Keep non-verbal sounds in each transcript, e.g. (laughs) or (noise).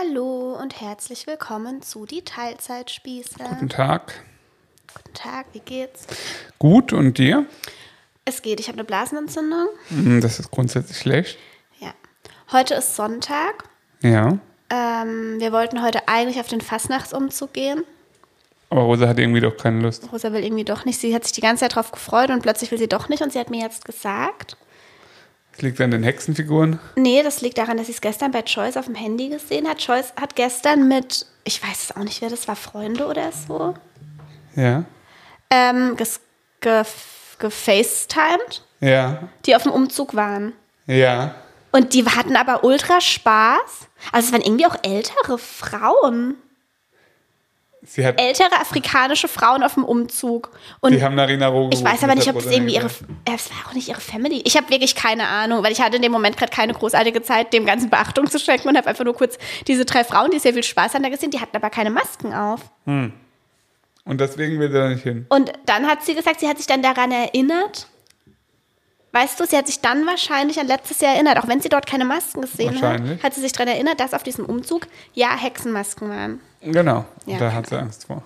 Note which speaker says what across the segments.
Speaker 1: Hallo und herzlich willkommen zu die Teilzeitspieße.
Speaker 2: Guten Tag.
Speaker 1: Guten Tag, wie geht's?
Speaker 2: Gut, und dir?
Speaker 1: Es geht, ich habe eine Blasenentzündung.
Speaker 2: Hm, Das ist grundsätzlich schlecht.
Speaker 1: Ja. Heute ist Sonntag.
Speaker 2: Ja.
Speaker 1: Ähm, wir wollten heute eigentlich auf den Fastnachtsumzug gehen.
Speaker 2: Aber Rosa hat irgendwie doch keine Lust.
Speaker 1: Rosa will irgendwie doch nicht. Sie hat sich die ganze Zeit drauf gefreut und plötzlich will sie doch nicht. Und sie hat mir jetzt gesagt,
Speaker 2: Es liegt an den Hexenfiguren.
Speaker 1: nee, das liegt daran, dass sie es gestern bei Choice auf dem Handy gesehen hat. Choice hat gestern mit, ich weiß es auch nicht, wer das war, Freunde oder so,
Speaker 2: Ja.
Speaker 1: ähm, ges, gef, gefacetimed,
Speaker 2: Ja.
Speaker 1: die auf dem Umzug waren.
Speaker 2: Ja.
Speaker 1: Und die hatten aber ultra Spaß. Also es waren irgendwie auch ältere Frauen. Ältere afrikanische Frauen auf dem Umzug. Und
Speaker 2: Die haben Narina Rogo.
Speaker 1: ich weiß aber nicht, ob
Speaker 2: das
Speaker 1: das irgendwie ihre. äh, Es war auch nicht ihre Family. Ich habe wirklich keine Ahnung, weil ich hatte in dem Moment gerade keine großartige Zeit, dem ganzen Beachtung zu schenken und habe einfach nur kurz diese drei Frauen, die sehr viel Spaß haben, da gesehen. Die hatten aber keine Masken auf.
Speaker 2: Und deswegen will sie da nicht hin.
Speaker 1: Und dann hat sie gesagt, sie hat sich dann daran erinnert. Weißt du, sie hat sich dann wahrscheinlich an letztes Jahr erinnert, auch wenn sie dort keine Masken gesehen hat, hat sie sich daran erinnert, dass auf diesem Umzug ja Hexenmasken waren.
Speaker 2: Genau.
Speaker 1: Ja.
Speaker 2: Da hat sie Angst vor.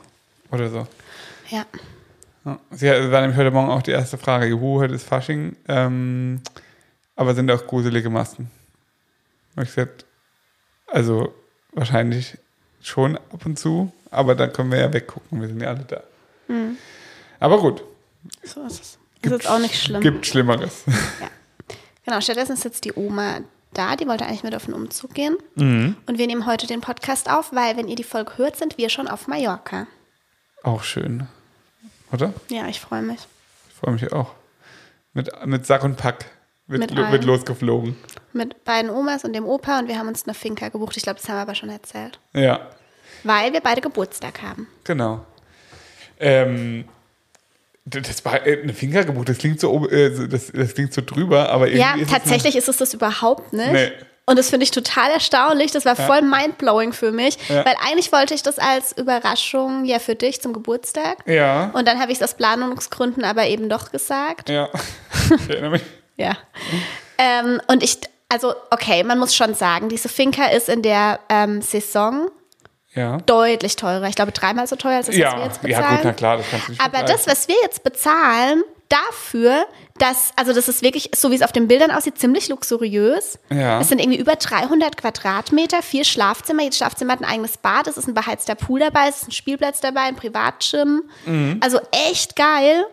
Speaker 2: Oder so.
Speaker 1: Ja.
Speaker 2: Sie hat, war nämlich heute Morgen auch die erste Frage. Juhu, heute ist Fasching. Ähm, aber sind auch gruselige Masken? Und ich gesagt, also wahrscheinlich schon ab und zu, aber dann können wir ja weggucken. Wir sind ja alle da.
Speaker 1: Hm.
Speaker 2: Aber gut.
Speaker 1: So ist es. Das ist jetzt auch nicht schlimm.
Speaker 2: Gibt Schlimmeres.
Speaker 1: Genau, stattdessen ist jetzt die Oma da, die wollte eigentlich mit auf den Umzug gehen.
Speaker 2: Mhm.
Speaker 1: Und wir nehmen heute den Podcast auf, weil, wenn ihr die Folge hört, sind wir schon auf Mallorca.
Speaker 2: Auch schön. Oder?
Speaker 1: Ja, ich freue mich.
Speaker 2: Ich freue mich auch. Mit, mit Sack und Pack wird,
Speaker 1: Mit
Speaker 2: lo, wird losgeflogen.
Speaker 1: Mit beiden Omas und dem Opa und wir haben uns eine Finca gebucht. Ich glaube, das haben wir aber schon erzählt.
Speaker 2: Ja,
Speaker 1: Weil wir beide Geburtstag haben.
Speaker 2: genau. Ähm, das war äh, eine Fingergeburt, das klingt so, äh, so- das, das klingt so drüber, aber irgendwie
Speaker 1: Ja,
Speaker 2: ist es
Speaker 1: tatsächlich ist es das überhaupt nicht.
Speaker 2: Nee.
Speaker 1: Und das finde ich total erstaunlich. Das war voll mindblowing für mich.
Speaker 2: Ja.
Speaker 1: Weil eigentlich wollte ich das als Überraschung ja für dich zum Geburtstag.
Speaker 2: Ja,
Speaker 1: Und dann habe ich es aus Planungsgründen aber eben doch gesagt.
Speaker 2: ja. (laughs) Ich erinnere mich.
Speaker 1: Ja. Ähm, und ich, also, okay, man muss schon sagen, diese Finca ist in der ähm, Saison
Speaker 2: Ja.
Speaker 1: deutlich teurer. Ich glaube, dreimal so teuer als das, was wir
Speaker 2: Ja,
Speaker 1: jetzt
Speaker 2: ja,
Speaker 1: bezahlen.
Speaker 2: gut, na klar, das kannst du nicht
Speaker 1: Aber das, was wir jetzt bezahlen, dafür, dass, also das ist wirklich, so wie es auf den Bildern aussieht, ziemlich luxuriös.
Speaker 2: Ja.
Speaker 1: Es sind irgendwie über 300 Quadratmeter, vier Schlafzimmer. Jedes Schlafzimmer hat ein eigenes Bad, es ist ein beheizter Pool dabei, es ist ein Spielplatz dabei, ein Privatgym.
Speaker 2: Mhm.
Speaker 1: Also echt geil.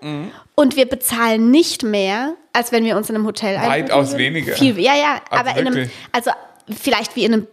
Speaker 1: Und wir bezahlen nicht mehr, als wenn wir uns in einem Hotel
Speaker 2: Weitaus weniger.
Speaker 1: Viel, ja, ja,
Speaker 2: Also
Speaker 1: aber in einem, also vielleicht wie in einem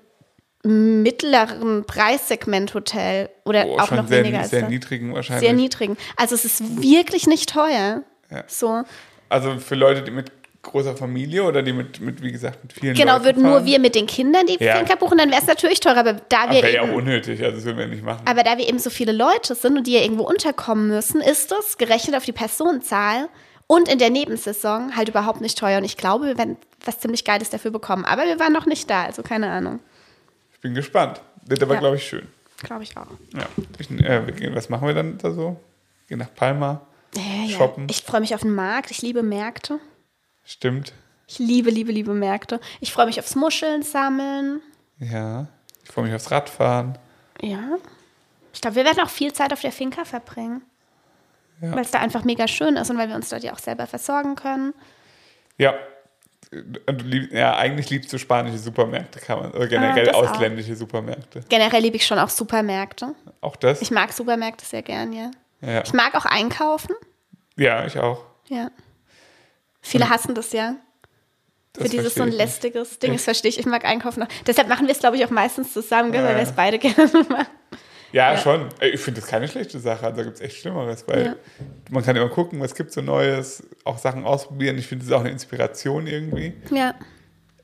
Speaker 1: mittleren Preissegment-Hotel oder
Speaker 2: Oh,
Speaker 1: auch noch
Speaker 2: sehr,
Speaker 1: weniger als
Speaker 2: sehr niedrigen wahrscheinlich.
Speaker 1: Sehr niedrigen. Also es ist wirklich nicht teuer.
Speaker 2: Ja.
Speaker 1: So.
Speaker 2: Also für Leute, die mit großer Familie oder die mit, mit wie gesagt, mit vielen
Speaker 1: Genau,
Speaker 2: Leuten
Speaker 1: würden nur wir mit den Kindern die
Speaker 2: Ja.
Speaker 1: Buchen, dann wäre es natürlich teurer. Aber da
Speaker 2: Aber
Speaker 1: wir
Speaker 2: wäre ja auch
Speaker 1: eben,
Speaker 2: unnötig, also das würden wir nicht machen.
Speaker 1: aber da wir eben so viele Leute sind und die ja irgendwo unterkommen müssen, ist es gerechnet auf die Personenzahl und in der Nebensaison halt überhaupt nicht teuer. Und ich glaube, wir werden was ziemlich Geiles dafür bekommen. Aber wir waren noch nicht da, also keine Ahnung.
Speaker 2: Ich bin gespannt. Wird aber,
Speaker 1: Ja.
Speaker 2: glaube ich, schön.
Speaker 1: Glaube ich auch.
Speaker 2: Ja. Ich, äh, was machen wir dann da so? Gehen nach Palma.
Speaker 1: Ja.
Speaker 2: Shoppen.
Speaker 1: Ich freue mich auf den Markt. Ich liebe Märkte.
Speaker 2: Stimmt.
Speaker 1: Ich liebe, liebe, liebe Märkte. Ich freue mich aufs Muscheln sammeln.
Speaker 2: Ja. Ich freue mich aufs Radfahren.
Speaker 1: Ja. Ich glaube, wir werden auch viel Zeit auf der Finca verbringen.
Speaker 2: Ja.
Speaker 1: Weil es da einfach mega schön ist und weil wir uns dort ja auch selber versorgen können.
Speaker 2: Ja. Lieb, ja, eigentlich liebst du spanische Supermärkte, kann man. Oder generell
Speaker 1: auch.
Speaker 2: ausländische Supermärkte.
Speaker 1: Generell liebe ich schon auch Supermärkte.
Speaker 2: Auch das?
Speaker 1: Ich mag Supermärkte sehr gern, ja.
Speaker 2: ja.
Speaker 1: Ich mag auch einkaufen.
Speaker 2: ja, ich auch.
Speaker 1: Ja. Viele hassen das ja.
Speaker 2: Das
Speaker 1: Für dieses so ein lästiges Ding. Das verstehe ich. Ich mag einkaufen. Auch. Deshalb machen wir es, glaube ich, auch meistens zusammen,
Speaker 2: Ja,
Speaker 1: weil wir es beide (laughs) gerne machen.
Speaker 2: Ja,
Speaker 1: Ja.
Speaker 2: schon. Ich finde das keine schlechte Sache. Also, da gibt es echt Schlimmeres, weil
Speaker 1: Ja.
Speaker 2: man kann immer gucken, was gibt so Neues, auch Sachen ausprobieren. Ich finde, das ist auch eine Inspiration irgendwie.
Speaker 1: Ja.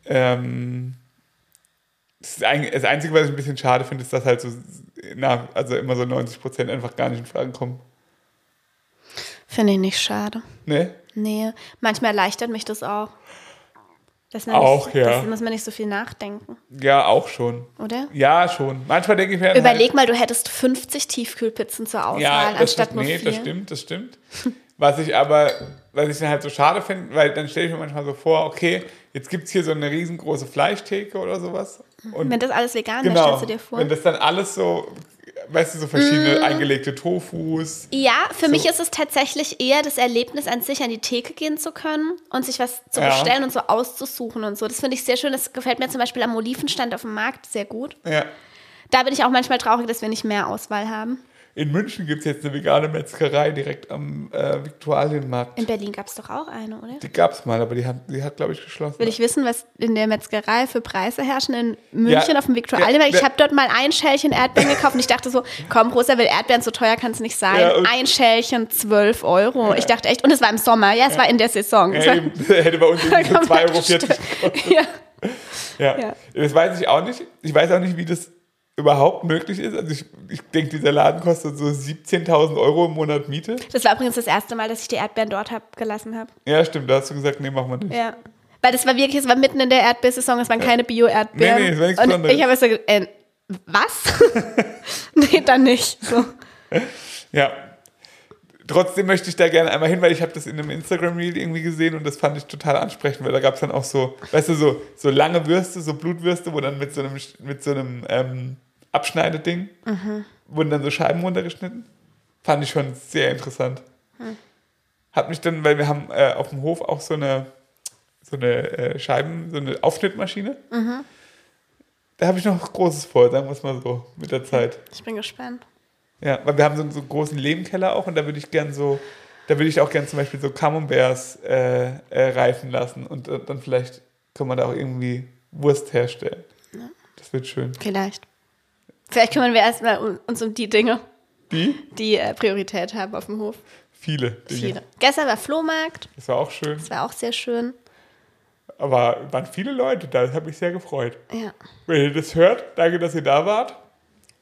Speaker 2: Ähm, das, ist eigentlich- das Einzige, was ich ein bisschen schade finde, ist, dass halt so, na, also immer so 90 Prozent einfach gar nicht in Frage kommen.
Speaker 1: Finde ich nicht schade.
Speaker 2: Ne?
Speaker 1: Nee. Manchmal erleichtert mich das auch. Dass man
Speaker 2: Auch,
Speaker 1: nicht,
Speaker 2: ja.
Speaker 1: Muss man nicht so viel nachdenken,
Speaker 2: Ja, auch schon.
Speaker 1: oder?
Speaker 2: Ja, schon. Manchmal denke ich mir.
Speaker 1: Überleg mal, du hättest 50 Tiefkühlpizzen zur Auswahl,
Speaker 2: ja, das,
Speaker 1: anstatt
Speaker 2: das,
Speaker 1: nur
Speaker 2: nee,
Speaker 1: vier.
Speaker 2: das stimmt, das stimmt. (laughs) Was ich aber, was ich dann halt so schade finde, weil dann stelle ich mir manchmal so vor, okay, jetzt gibt es hier so eine riesengroße Fleischtheke oder sowas. Und
Speaker 1: Wenn das alles vegan
Speaker 2: genau,
Speaker 1: stellst du dir vor.
Speaker 2: wenn das dann alles so, weißt du, so verschiedene eingelegte Tofus.
Speaker 1: Ja, für
Speaker 2: So.
Speaker 1: mich ist es tatsächlich eher das Erlebnis an sich, an die Theke gehen zu können und sich was zu
Speaker 2: Ja.
Speaker 1: bestellen und so auszusuchen und so. Das finde ich sehr schön. Das gefällt mir zum Beispiel am Olivenstand auf dem Markt sehr gut.
Speaker 2: Ja.
Speaker 1: Da bin ich auch manchmal traurig, dass wir nicht mehr Auswahl haben.
Speaker 2: In München gibt es jetzt eine vegane Metzgerei direkt am äh, Viktualienmarkt.
Speaker 1: In Berlin gab es doch auch eine, oder?
Speaker 2: Die gab es mal, aber die hat, die hat glaube ich, geschlossen.
Speaker 1: Will ich wissen, was in der Metzgerei für Preise herrschen in München
Speaker 2: Ja,
Speaker 1: auf dem Viktualienmarkt? Ich habe dort mal ein Schälchen Erdbeeren gekauft und ich dachte so, komm, Rosa will Erdbeeren, so teuer kann es nicht sein.
Speaker 2: Ja,
Speaker 1: ein Schälchen, 12 Euro. Ich dachte echt, und es war im Sommer, ja, es war in der Saison.
Speaker 2: Ja, eben, (laughs) (laughs) hätte bei uns irgendwie so
Speaker 1: Komplett
Speaker 2: 2,40 Euro gekostet. (laughs)
Speaker 1: ja.
Speaker 2: Ja.
Speaker 1: Ja.
Speaker 2: Das weiß ich auch nicht. Ich weiß auch nicht, wie das überhaupt möglich ist. Also ich, ich denke, dieser Laden kostet so 17.000 Euro im Monat Miete.
Speaker 1: Das war übrigens das erste Mal, dass ich die Erdbeeren dort hab, gelassen habe.
Speaker 2: Ja, stimmt. Da hast du gesagt, nee, machen wir nicht.
Speaker 1: Ja. Weil das war wirklich, es war mitten in der Erdbeersaison, es waren keine Bio-Erdbeeren.
Speaker 2: Nee, nee, es war nichts
Speaker 1: Und
Speaker 2: Besonderes.
Speaker 1: ich habe so, äh, was? (laughs) nee, dann nicht. So. (laughs)
Speaker 2: Ja. Trotzdem möchte ich da gerne einmal hin, weil ich habe das in einem Instagram-Reel irgendwie gesehen und das fand ich total ansprechend, weil da gab es dann auch so, weißt du, so, so lange Würste, so Blutwürste, wo dann mit so einem, mit so einem ähm, Abschneideding wurden dann so Scheiben runtergeschnitten. Fand ich schon sehr interessant. Hat mich dann, weil wir haben äh, auf dem Hof auch so eine, so eine äh, Scheiben, so eine Aufschnittmaschine. Da habe ich noch Großes vor, sagen wir es mal so, mit der Zeit.
Speaker 1: Ich bin gespannt.
Speaker 2: Ja, weil wir haben so einen, so einen großen Lebenkeller auch und da würde ich gern so, da würde ich auch gern zum Beispiel so Camemberts äh, äh, reifen lassen und dann vielleicht kann man da auch irgendwie Wurst herstellen. Das wird schön.
Speaker 1: Vielleicht. Vielleicht kümmern wir erstmal um, uns um die Dinge,
Speaker 2: Die?
Speaker 1: die äh, Priorität haben auf dem Hof.
Speaker 2: Viele Dinge.
Speaker 1: Viele. Gestern war Flohmarkt,
Speaker 2: Das war auch schön.
Speaker 1: das war auch sehr schön.
Speaker 2: Aber waren viele Leute da, das hat mich sehr gefreut.
Speaker 1: Ja.
Speaker 2: Wenn ihr das hört, danke, dass ihr da wart.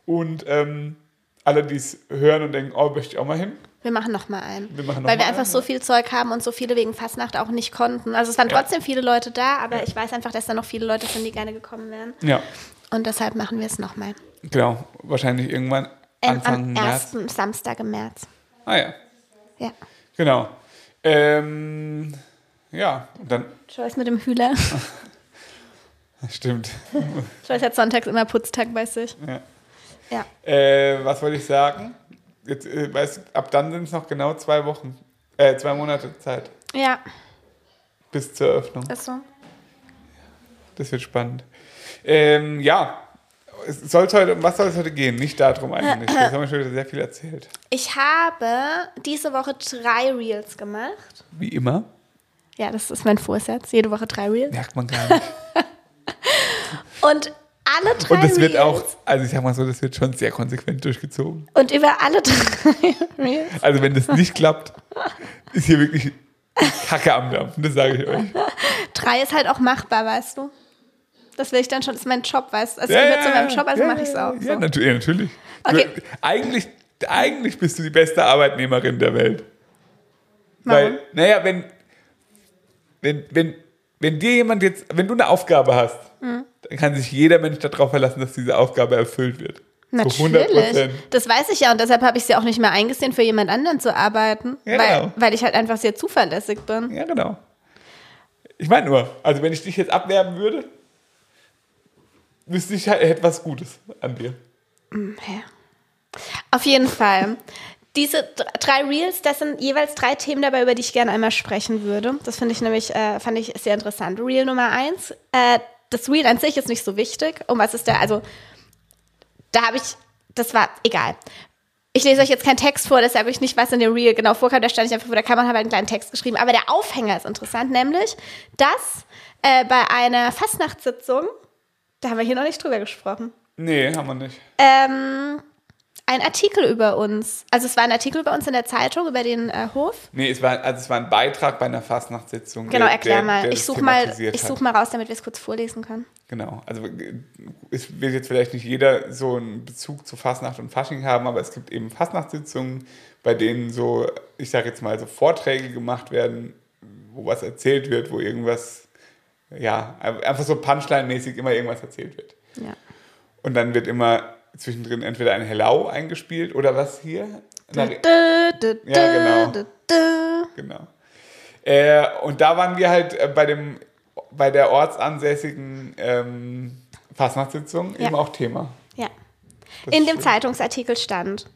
Speaker 2: Und ähm, alle, die es hören und denken, oh, möchte ich auch mal hin.
Speaker 1: Wir machen noch mal einen.
Speaker 2: Wir machen noch
Speaker 1: Weil wir einfach
Speaker 2: einen,
Speaker 1: so
Speaker 2: ja.
Speaker 1: viel Zeug haben und so viele wegen Fastnacht auch nicht konnten. Also es waren
Speaker 2: Ja.
Speaker 1: trotzdem viele Leute da, aber ich weiß einfach, dass da noch viele Leute sind, die gerne gekommen wären.
Speaker 2: Ja,
Speaker 1: Und deshalb machen wir es nochmal.
Speaker 2: Genau. Wahrscheinlich irgendwann Anfang
Speaker 1: am
Speaker 2: März.
Speaker 1: ersten Samstag im März.
Speaker 2: Ah ja,
Speaker 1: Ja.
Speaker 2: genau. Ähm, ja, und dann,
Speaker 1: Joyce mit dem Hühler. (laughs)
Speaker 2: stimmt. (laughs)
Speaker 1: Joyce hat sonntags immer Putztag bei sich.
Speaker 2: Ja.
Speaker 1: Ja.
Speaker 2: Äh, was wollte ich sagen? Jetzt, äh, weißt, ab dann sind es noch genau zwei Wochen, äh, zwei Monate Zeit
Speaker 1: Ja,
Speaker 2: bis zur Eröffnung.
Speaker 1: ist so.
Speaker 2: Das wird spannend. Ähm, ja, es soll's heute, um was soll es heute gehen? Nicht darum eigentlich. Das haben wir schon wieder sehr viel erzählt.
Speaker 1: Ich habe diese Woche drei Reels gemacht.
Speaker 2: Wie immer.
Speaker 1: Ja, das ist mein Vorsatz. Jede Woche drei Reels.
Speaker 2: Merkt man gar nicht. (laughs)
Speaker 1: Und alle drei
Speaker 2: Und wird
Speaker 1: Reels.
Speaker 2: auch, also ich sag mal so, das wird schon sehr konsequent durchgezogen.
Speaker 1: Und über alle drei (laughs) Reels.
Speaker 2: Also wenn das nicht klappt, ist hier wirklich Kacke am Dampfen, das sage ich euch.
Speaker 1: Drei ist halt auch machbar, weißt du? Das will ich dann schon, das ist mein Job, weißt du? Es gehört zu meinem Job, also
Speaker 2: ja,
Speaker 1: mache ich es auch.
Speaker 2: Ja,
Speaker 1: So.
Speaker 2: ja natürlich.
Speaker 1: Okay.
Speaker 2: Du, eigentlich, eigentlich bist du die beste Arbeitnehmerin der Welt.
Speaker 1: Warum?
Speaker 2: Weil, naja, wenn, wenn, wenn, wenn dir jemand jetzt, wenn du eine Aufgabe hast,
Speaker 1: Mhm.
Speaker 2: dann kann sich jeder Mensch darauf verlassen, dass diese Aufgabe erfüllt wird. Zu 100
Speaker 1: Natürlich. Das weiß ich ja und deshalb habe ich sie auch nicht mehr eingesehen, für jemand anderen zu arbeiten.
Speaker 2: Ja,
Speaker 1: weil,
Speaker 2: genau.
Speaker 1: weil ich halt einfach sehr zuverlässig bin.
Speaker 2: Ja, genau. Ich meine nur, also wenn ich dich jetzt abwerben würde, wüsste ich halt etwas Gutes an dir.
Speaker 1: Ja. Auf jeden Fall. Diese drei Reels, das sind jeweils drei Themen dabei, über die ich gerne einmal sprechen würde. Das finde ich nämlich, äh, fand ich sehr interessant. Reel Nummer eins, äh, das Reel an sich ist nicht so wichtig. Um was ist da? Also, da habe ich, das war egal. Ich lese euch jetzt keinen Text vor, deshalb ich nicht, was in dem Reel genau vorkam. Da stand ich einfach vor der Kamera und habe einen kleinen Text geschrieben. Aber der Aufhänger ist interessant, nämlich, dass äh, bei einer Fastnachtssitzung, da haben wir hier noch nicht drüber gesprochen,
Speaker 2: Nee, haben wir nicht.
Speaker 1: ähm, ein Artikel über uns. Also es war ein Artikel über uns in der Zeitung, über den äh, Hof.
Speaker 2: Nee, es war, also es war ein Beitrag bei einer Fastnachtssitzung.
Speaker 1: Genau,
Speaker 2: der-
Speaker 1: erklär
Speaker 2: der-
Speaker 1: mal.
Speaker 2: der
Speaker 1: ich
Speaker 2: das
Speaker 1: suche mal, ich such mal raus, damit wir es kurz vorlesen können.
Speaker 2: Genau, also äh, es wird jetzt vielleicht nicht jeder so einen Bezug zu Fastnacht und Fasching haben, aber es gibt eben Fastnachtssitzungen, bei denen so, ich sage jetzt mal, so Vorträge gemacht werden, wo was erzählt wird, wo irgendwas, ja, einfach so Punchline-mäßig immer irgendwas erzählt wird.
Speaker 1: Ja.
Speaker 2: Und dann wird immer zwischendrin entweder ein Hello eingespielt oder was hier? Na,
Speaker 1: Dö, dö,
Speaker 2: Ja, genau. Genau. Äh, und da waren wir halt äh, bei, dem, bei der ortsansässigen ähm, Fastnachtssitzung
Speaker 1: Ja.
Speaker 2: eben auch Thema.
Speaker 1: Ja.
Speaker 2: Das
Speaker 1: In dem
Speaker 2: schön.
Speaker 1: Zeitungsartikel stand,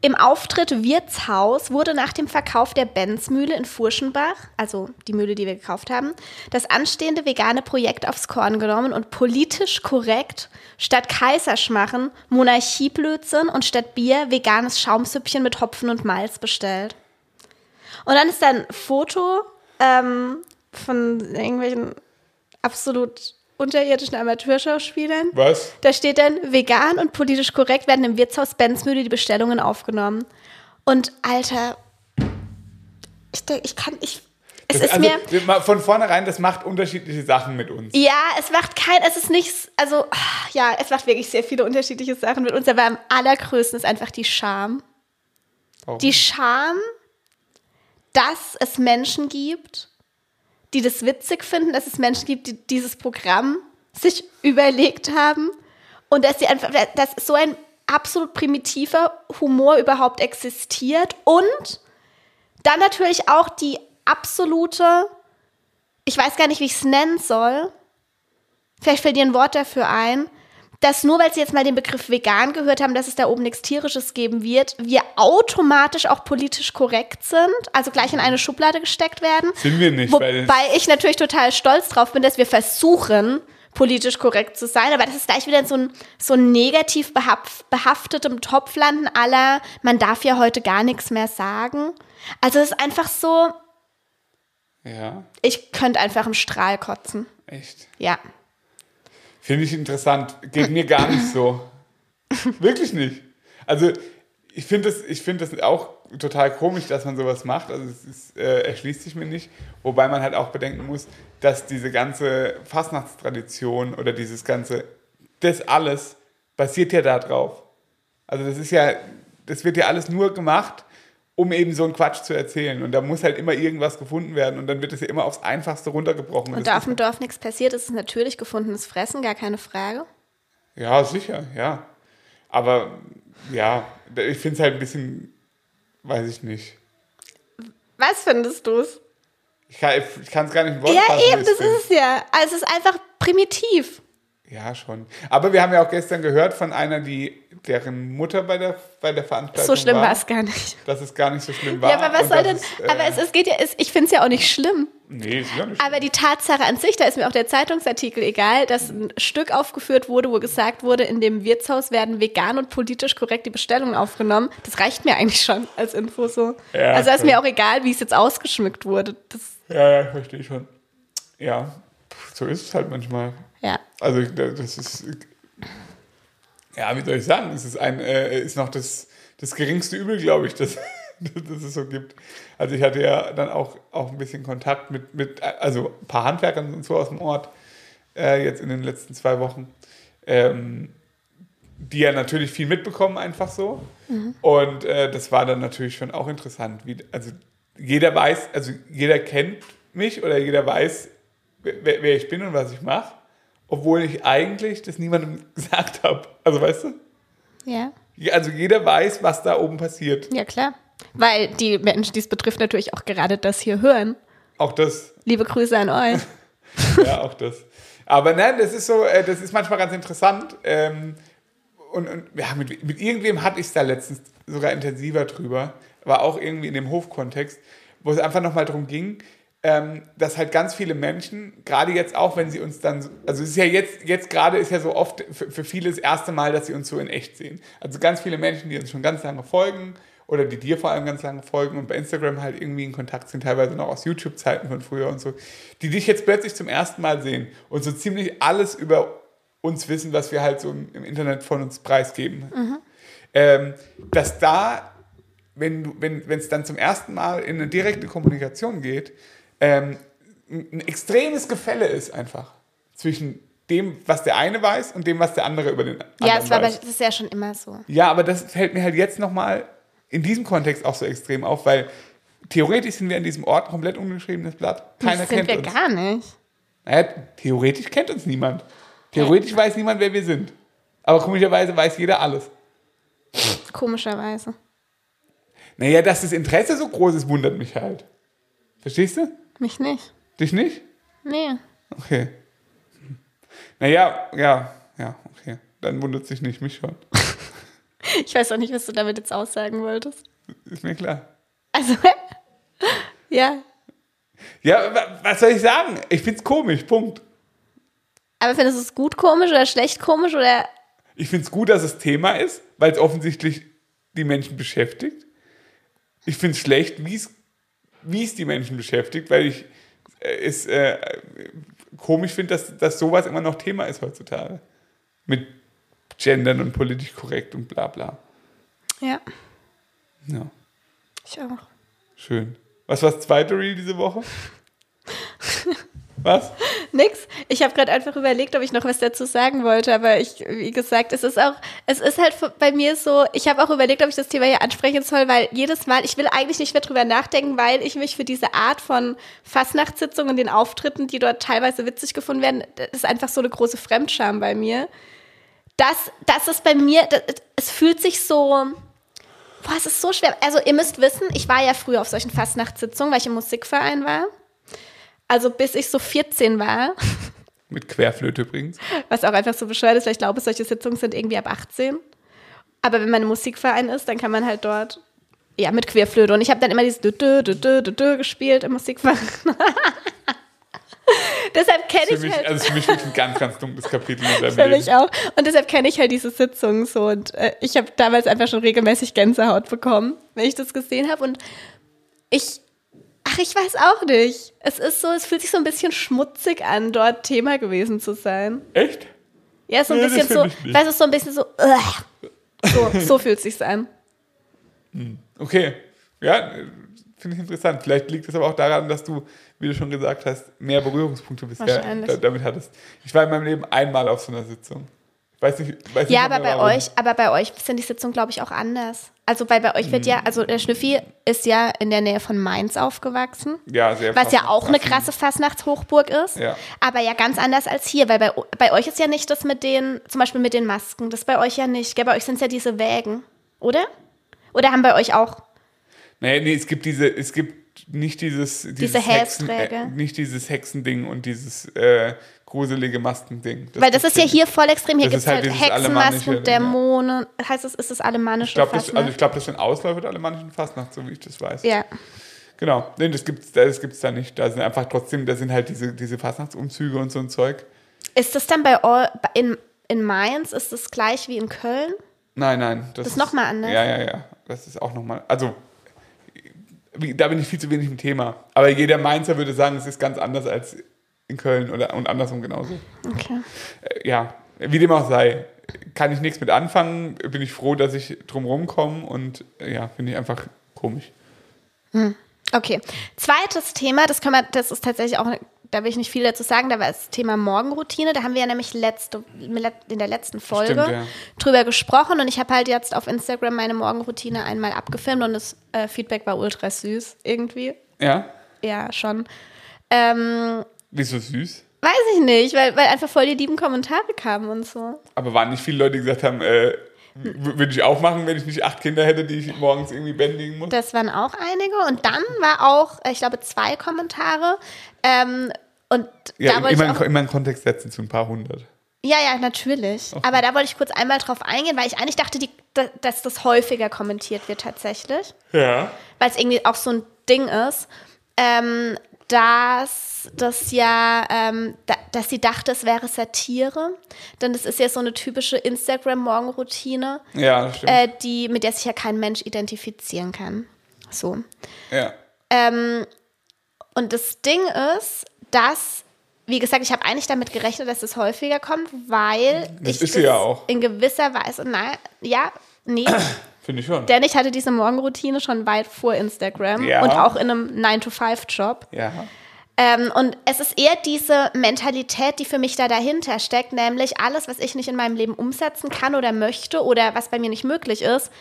Speaker 1: im Auftritt Wirtshaus wurde nach dem Verkauf der Benzmühle in Furschenbach, also die Mühle, die wir gekauft haben, das anstehende vegane Projekt aufs Korn genommen und politisch korrekt statt Kaiserschmachen Monarchieblödsinn und statt Bier veganes Schaumsüppchen mit Hopfen und Malz bestellt. Und dann ist da ein Foto ähm, von irgendwelchen absolut unterirdischen Amateurschauspielern.
Speaker 2: Was?
Speaker 1: Da steht dann, vegan und politisch korrekt werden im Wirtshaus Benzmühle die Bestellungen aufgenommen. Und Alter, ich denke, ich kann, ich, es ist
Speaker 2: also,
Speaker 1: mir,
Speaker 2: von vornherein, das macht unterschiedliche Sachen mit uns.
Speaker 1: ja, es macht kein, es ist nichts, also, ah, ja, es macht wirklich sehr viele unterschiedliche Sachen mit uns, aber am allergrößten ist einfach die Scham.
Speaker 2: Warum?
Speaker 1: Die Scham, dass es Menschen gibt, die das witzig finden, dass es Menschen gibt, die dieses Programm sich überlegt haben und dass sie einfach, dass so ein absolut primitiver Humor überhaupt existiert und dann natürlich auch die absolute, ich weiß gar nicht, wie ich es nennen soll, vielleicht fällt dir ein Wort dafür ein, dass nur weil sie jetzt mal den Begriff vegan gehört haben, dass es da oben nichts Tierisches geben wird, wir automatisch auch politisch korrekt sind, also gleich in eine Schublade gesteckt werden.
Speaker 2: Sind wir nicht, weil
Speaker 1: Wobei ich natürlich total stolz drauf bin, dass wir versuchen, politisch korrekt zu sein, aber das ist gleich wieder so ein, so ein negativ behaf- behaftetem Topf landen aller, man darf ja heute gar nichts mehr sagen. Also es ist einfach so,
Speaker 2: ja,
Speaker 1: ich könnte einfach im Strahl kotzen.
Speaker 2: echt.
Speaker 1: Ja.
Speaker 2: Finde ich interessant. Geht mir gar nicht so. (laughs) Wirklich nicht. Also, ich finde das, ich finde das auch total komisch, dass man sowas macht. Also, es ist, äh, erschließt sich mir nicht. Wobei man halt auch bedenken muss, dass diese ganze Fastnachtstradition oder dieses ganze, das alles basiert ja da drauf. Also, das ist ja, das wird ja alles nur gemacht, um eben so einen Quatsch zu erzählen. Und da muss halt immer irgendwas gefunden werden und dann wird es ja immer aufs Einfachste runtergebrochen.
Speaker 1: Und
Speaker 2: das
Speaker 1: da auf dem Dorf nichts passiert, ist es natürlich gefundenes Fressen, gar keine Frage.
Speaker 2: Ja, sicher, ja. Aber ja, ich finde es halt ein bisschen, weiß ich nicht.
Speaker 1: Was findest du es?
Speaker 2: Ich kann es gar nicht in Worte
Speaker 1: Ja, eben, das ist es ja. Also es ist einfach primitiv.
Speaker 2: Ja, schon. Aber wir haben ja auch gestern gehört von einer, die deren Mutter bei der, bei der Veranstaltung
Speaker 1: So schlimm
Speaker 2: war,
Speaker 1: es gar nicht.
Speaker 2: dass es gar nicht so schlimm war.
Speaker 1: Ja, aber was soll denn?
Speaker 2: Es, äh,
Speaker 1: aber es, es geht ja, es, ich finde es ja auch nicht schlimm.
Speaker 2: Nee, ist ja nicht
Speaker 1: Aber die Tatsache an sich, da ist mir auch der Zeitungsartikel egal, dass ein Stück aufgeführt wurde, wo gesagt wurde, in dem Wirtshaus werden vegan und politisch korrekt die Bestellungen aufgenommen. Das reicht mir eigentlich schon als Info so.
Speaker 2: Ja,
Speaker 1: also ist mir auch egal, wie es jetzt ausgeschmückt wurde. Das,
Speaker 2: Ja, ja, verstehe ich schon. Ja, so ist es halt manchmal. Also das ist, ja, wie soll ich sagen, es ist, ein, äh, ist noch das, das geringste Übel, glaube ich, das, (laughs) das es so gibt. Also ich hatte ja dann auch, auch ein bisschen Kontakt mit, mit also ein paar Handwerkern und so aus dem Ort, äh, jetzt in den letzten zwei Wochen, ähm, die ja natürlich viel mitbekommen, einfach so. Und äh, das war dann natürlich schon auch interessant. Wie, also jeder weiß, also jeder kennt mich oder jeder weiß, wer, wer ich bin und was ich mache, obwohl ich eigentlich das niemandem (laughs) gesagt habe. Also weißt du?
Speaker 1: Ja.
Speaker 2: Also jeder weiß, was da oben passiert.
Speaker 1: Ja, klar. Weil die Menschen, die es betrifft, natürlich auch gerade das hier hören.
Speaker 2: Auch das,
Speaker 1: Liebe Grüße an euch. (laughs)
Speaker 2: ja, auch das. Aber nein, das ist so, äh, das ist manchmal ganz interessant. Ähm, und, und ja, mit, mit irgendwem hatte ich es da letztens sogar intensiver drüber, war auch irgendwie in dem Hofkontext, wo es einfach nochmal darum ging, ähm, dass halt ganz viele Menschen, gerade jetzt auch, wenn sie uns dann, so- also es ist ja jetzt, jetzt gerade ist ja so oft für, für viele das erste Mal, dass sie uns so in echt sehen. Also ganz viele Menschen, die uns schon ganz lange folgen oder die dir vor allem ganz lange folgen und bei Instagram halt irgendwie in Kontakt sind, teilweise noch aus YouTube-Zeiten von früher und so, die dich jetzt plötzlich zum ersten Mal sehen und so ziemlich alles über uns wissen, was wir halt so im, Internet von uns preisgeben. Ähm, dass da, wenn du, wenn es dann zum ersten Mal in eine direkte Kommunikation geht, ähm, ein extremes Gefälle ist einfach zwischen dem, was der eine weiß und dem, was der andere über den anderen
Speaker 1: Ja, es war, aber
Speaker 2: weiß.
Speaker 1: das ist ja schon immer so.
Speaker 2: Ja, aber das fällt mir halt jetzt nochmal in diesem Kontext auch so extrem auf, weil theoretisch sind wir in diesem Ort komplett ungeschriebenes Blatt. Keiner
Speaker 1: das sind
Speaker 2: kennt
Speaker 1: wir
Speaker 2: uns.
Speaker 1: gar nicht.
Speaker 2: Naja, theoretisch kennt uns niemand. Theoretisch weiß niemand, wer wir sind. Aber komischerweise weiß jeder alles.
Speaker 1: Komischerweise.
Speaker 2: Naja, dass das Interesse so groß ist, wundert mich halt. Verstehst du?
Speaker 1: Mich nicht.
Speaker 2: Dich nicht?
Speaker 1: Nee.
Speaker 2: Okay. Naja, ja, ja, okay. Dann wundert sich nicht, mich schon. (laughs)
Speaker 1: Ich weiß auch nicht, was du damit jetzt aussagen wolltest.
Speaker 2: Ist mir klar.
Speaker 1: Also, (laughs) ja.
Speaker 2: Ja, wa- was soll ich sagen? Ich find's komisch, Punkt.
Speaker 1: Aber findest du es gut komisch oder schlecht komisch oder
Speaker 2: Ich find's gut, dass es Thema ist, weil es offensichtlich die Menschen beschäftigt. Ich find's schlecht, wie es wie es die Menschen beschäftigt, weil ich äh, es äh, komisch finde, dass, dass sowas immer noch Thema ist heutzutage. Mit Gendern und politisch korrekt und bla bla.
Speaker 1: ja,
Speaker 2: Ja,
Speaker 1: ich auch.
Speaker 2: schön. Was war das zweite Reel diese Woche? Was?
Speaker 1: Nix. Ich habe gerade einfach überlegt, ob ich noch was dazu sagen wollte, aber ich, wie gesagt, es ist auch, es ist halt bei mir so, ich habe auch überlegt, ob ich das Thema hier ansprechen soll, weil jedes Mal, ich will eigentlich nicht mehr drüber nachdenken, weil ich mich für diese Art von Fastnachtssitzungen und den Auftritten, die dort teilweise witzig gefunden werden, das ist einfach so eine große Fremdscham bei mir. Das, das ist bei mir, das, es fühlt sich so, boah, es ist so schwer. Also ihr müsst wissen, ich war ja früher auf solchen Fastnachtssitzungen, weil ich im Musikverein war. Also bis ich so 14 war,
Speaker 2: Mit Querflöte übrigens.
Speaker 1: was auch einfach so bescheuert ist, weil ich glaube, solche Sitzungen sind irgendwie ab 18. Aber wenn man im Musikverein ist, dann kann man halt dort, ja, mit Querflöte. Und ich habe dann immer dieses dü -dü -dü -dü -dü -dü gespielt im Musikverein. (laughs) deshalb kenne ich
Speaker 2: mich,
Speaker 1: halt.
Speaker 2: also für mich wirklich ein ganz, ganz dunkles Kapitel in (laughs)
Speaker 1: Für
Speaker 2: Leben.
Speaker 1: mich auch. Und deshalb kenne ich halt diese Sitzungen so. Und äh, ich habe damals einfach schon regelmäßig Gänsehaut bekommen, wenn ich das gesehen habe. Und ich, ach, ich weiß auch nicht. Es ist so, es fühlt sich so ein bisschen schmutzig an, dort Thema gewesen zu sein.
Speaker 2: Echt?
Speaker 1: Ja, so ein
Speaker 2: Nee, das
Speaker 1: bisschen so, weißt du, so ein bisschen so, ugh. so, so fühlt sich's an.
Speaker 2: Okay. Ja, finde ich interessant. Vielleicht liegt es aber auch daran, dass du, wie du schon gesagt hast, mehr Berührungspunkte bisher damit hattest. Ich war in meinem Leben einmal auf so einer Sitzung. Weiß nicht, weiß
Speaker 1: Ja,
Speaker 2: nicht
Speaker 1: aber bei
Speaker 2: warum.
Speaker 1: euch, aber bei euch sind die Sitzungen, glaube ich, auch anders. Also bei, bei euch wird
Speaker 2: Hm.
Speaker 1: ja, also der Schnüffi ist ja in der Nähe von Mainz aufgewachsen.
Speaker 2: Ja, sehr
Speaker 1: Was ja auch eine krasse Fastnachtshochburg ist.
Speaker 2: Ja.
Speaker 1: Aber ja ganz anders als hier, weil bei, bei euch ist ja nicht das mit den, zum Beispiel mit den Masken, das bei euch ja nicht. Gell? Bei euch sind es ja diese Wägen, oder? Oder haben bei euch auch?
Speaker 2: Nee, nee, es gibt diese, es gibt nicht dieses, dieses
Speaker 1: Diese
Speaker 2: Hexen, äh, nicht dieses Hexending und dieses äh, gruselige Maskending.
Speaker 1: weil das ist ja hier voll extrem. Hier
Speaker 2: Das
Speaker 1: gibt
Speaker 2: ist
Speaker 1: es
Speaker 2: halt
Speaker 1: halt Hexenmasken,
Speaker 2: Ding, ja.
Speaker 1: Dämonen. Heißt es, ist es alemannische
Speaker 2: Ich glaube, das,
Speaker 1: Fastnacht?
Speaker 2: also ich glaub, das sind Ausläufer der alemannischen Fastnacht, so wie ich das weiß.
Speaker 1: ja.
Speaker 2: Genau, nee, das gibt's, das gibt's da nicht. Da sind einfach trotzdem, da sind halt diese, diese Fastnachtsumzüge und so ein Zeug.
Speaker 1: Ist das dann bei eu- in, in Mainz, ist das gleich wie in Köln?
Speaker 2: Nein, nein. Das,
Speaker 1: ist noch mal anders?
Speaker 2: Ja, ja, ja. Das ist auch nochmal. Also, da bin ich viel zu wenig im Thema. Aber jeder Mainzer würde sagen, es ist ganz anders als in Köln oder und andersrum genauso.
Speaker 1: Okay.
Speaker 2: Äh, ja, wie dem auch sei, kann ich nichts mit anfangen. Bin ich froh, dass ich drumherum komme und äh, ja, finde ich einfach komisch.
Speaker 1: Okay. Zweites Thema, das, können wir, das ist tatsächlich auch, da will ich nicht viel dazu sagen, da war das Thema Morgenroutine. Da haben wir ja nämlich letzte, in der letzten Folge
Speaker 2: Stimmt, ja.
Speaker 1: drüber gesprochen und ich habe halt jetzt auf Instagram meine Morgenroutine einmal abgefilmt und das äh, Feedback war ultra süß irgendwie.
Speaker 2: Ja?
Speaker 1: Ja, schon. Ähm,
Speaker 2: Wieso süß?
Speaker 1: weiß ich nicht, weil, weil einfach voll die lieben Kommentare kamen und so.
Speaker 2: Aber waren nicht viele Leute, die gesagt haben, äh, würde ich auch machen, wenn ich nicht acht Kinder hätte, die ich morgens irgendwie bändigen muss?
Speaker 1: Das waren auch einige. Und dann war auch, äh, ich glaube, zwei Kommentare. Ähm, und
Speaker 2: Ja,
Speaker 1: da wollte
Speaker 2: immer,
Speaker 1: ich
Speaker 2: in,
Speaker 1: auch,
Speaker 2: immer in Kontext setzen zu ein paar hundert.
Speaker 1: Ja, ja, natürlich. Aber da wollte ich kurz einmal drauf eingehen, weil ich eigentlich dachte, die, da- dass das häufiger kommentiert wird tatsächlich.
Speaker 2: Ja.
Speaker 1: Weil es irgendwie auch so ein Ding ist, ähm, dass das ja, ähm, da, dass sie dachte, es wäre Satire. Denn das ist ja so eine typische Instagram-Morgenroutine,
Speaker 2: Ja,
Speaker 1: äh, die, mit der sich ja kein Mensch identifizieren kann. So.
Speaker 2: ja.
Speaker 1: Ähm, und das Ding ist, dass, wie gesagt, ich habe eigentlich damit gerechnet, dass es häufiger kommt, weil
Speaker 2: Das
Speaker 1: ich
Speaker 2: ist sie ja auch.
Speaker 1: in gewisser Weise, nein, ja, nee, (clears throat)
Speaker 2: Finde ich schon.
Speaker 1: denn ich hatte diese Morgenroutine schon weit vor Instagram
Speaker 2: Ja.
Speaker 1: und auch in einem 9-to-5-Job.
Speaker 2: ja.
Speaker 1: Ähm, und es ist eher diese Mentalität, die für mich da dahinter steckt, nämlich alles, was ich nicht in meinem Leben umsetzen kann oder möchte oder was bei mir nicht möglich ist,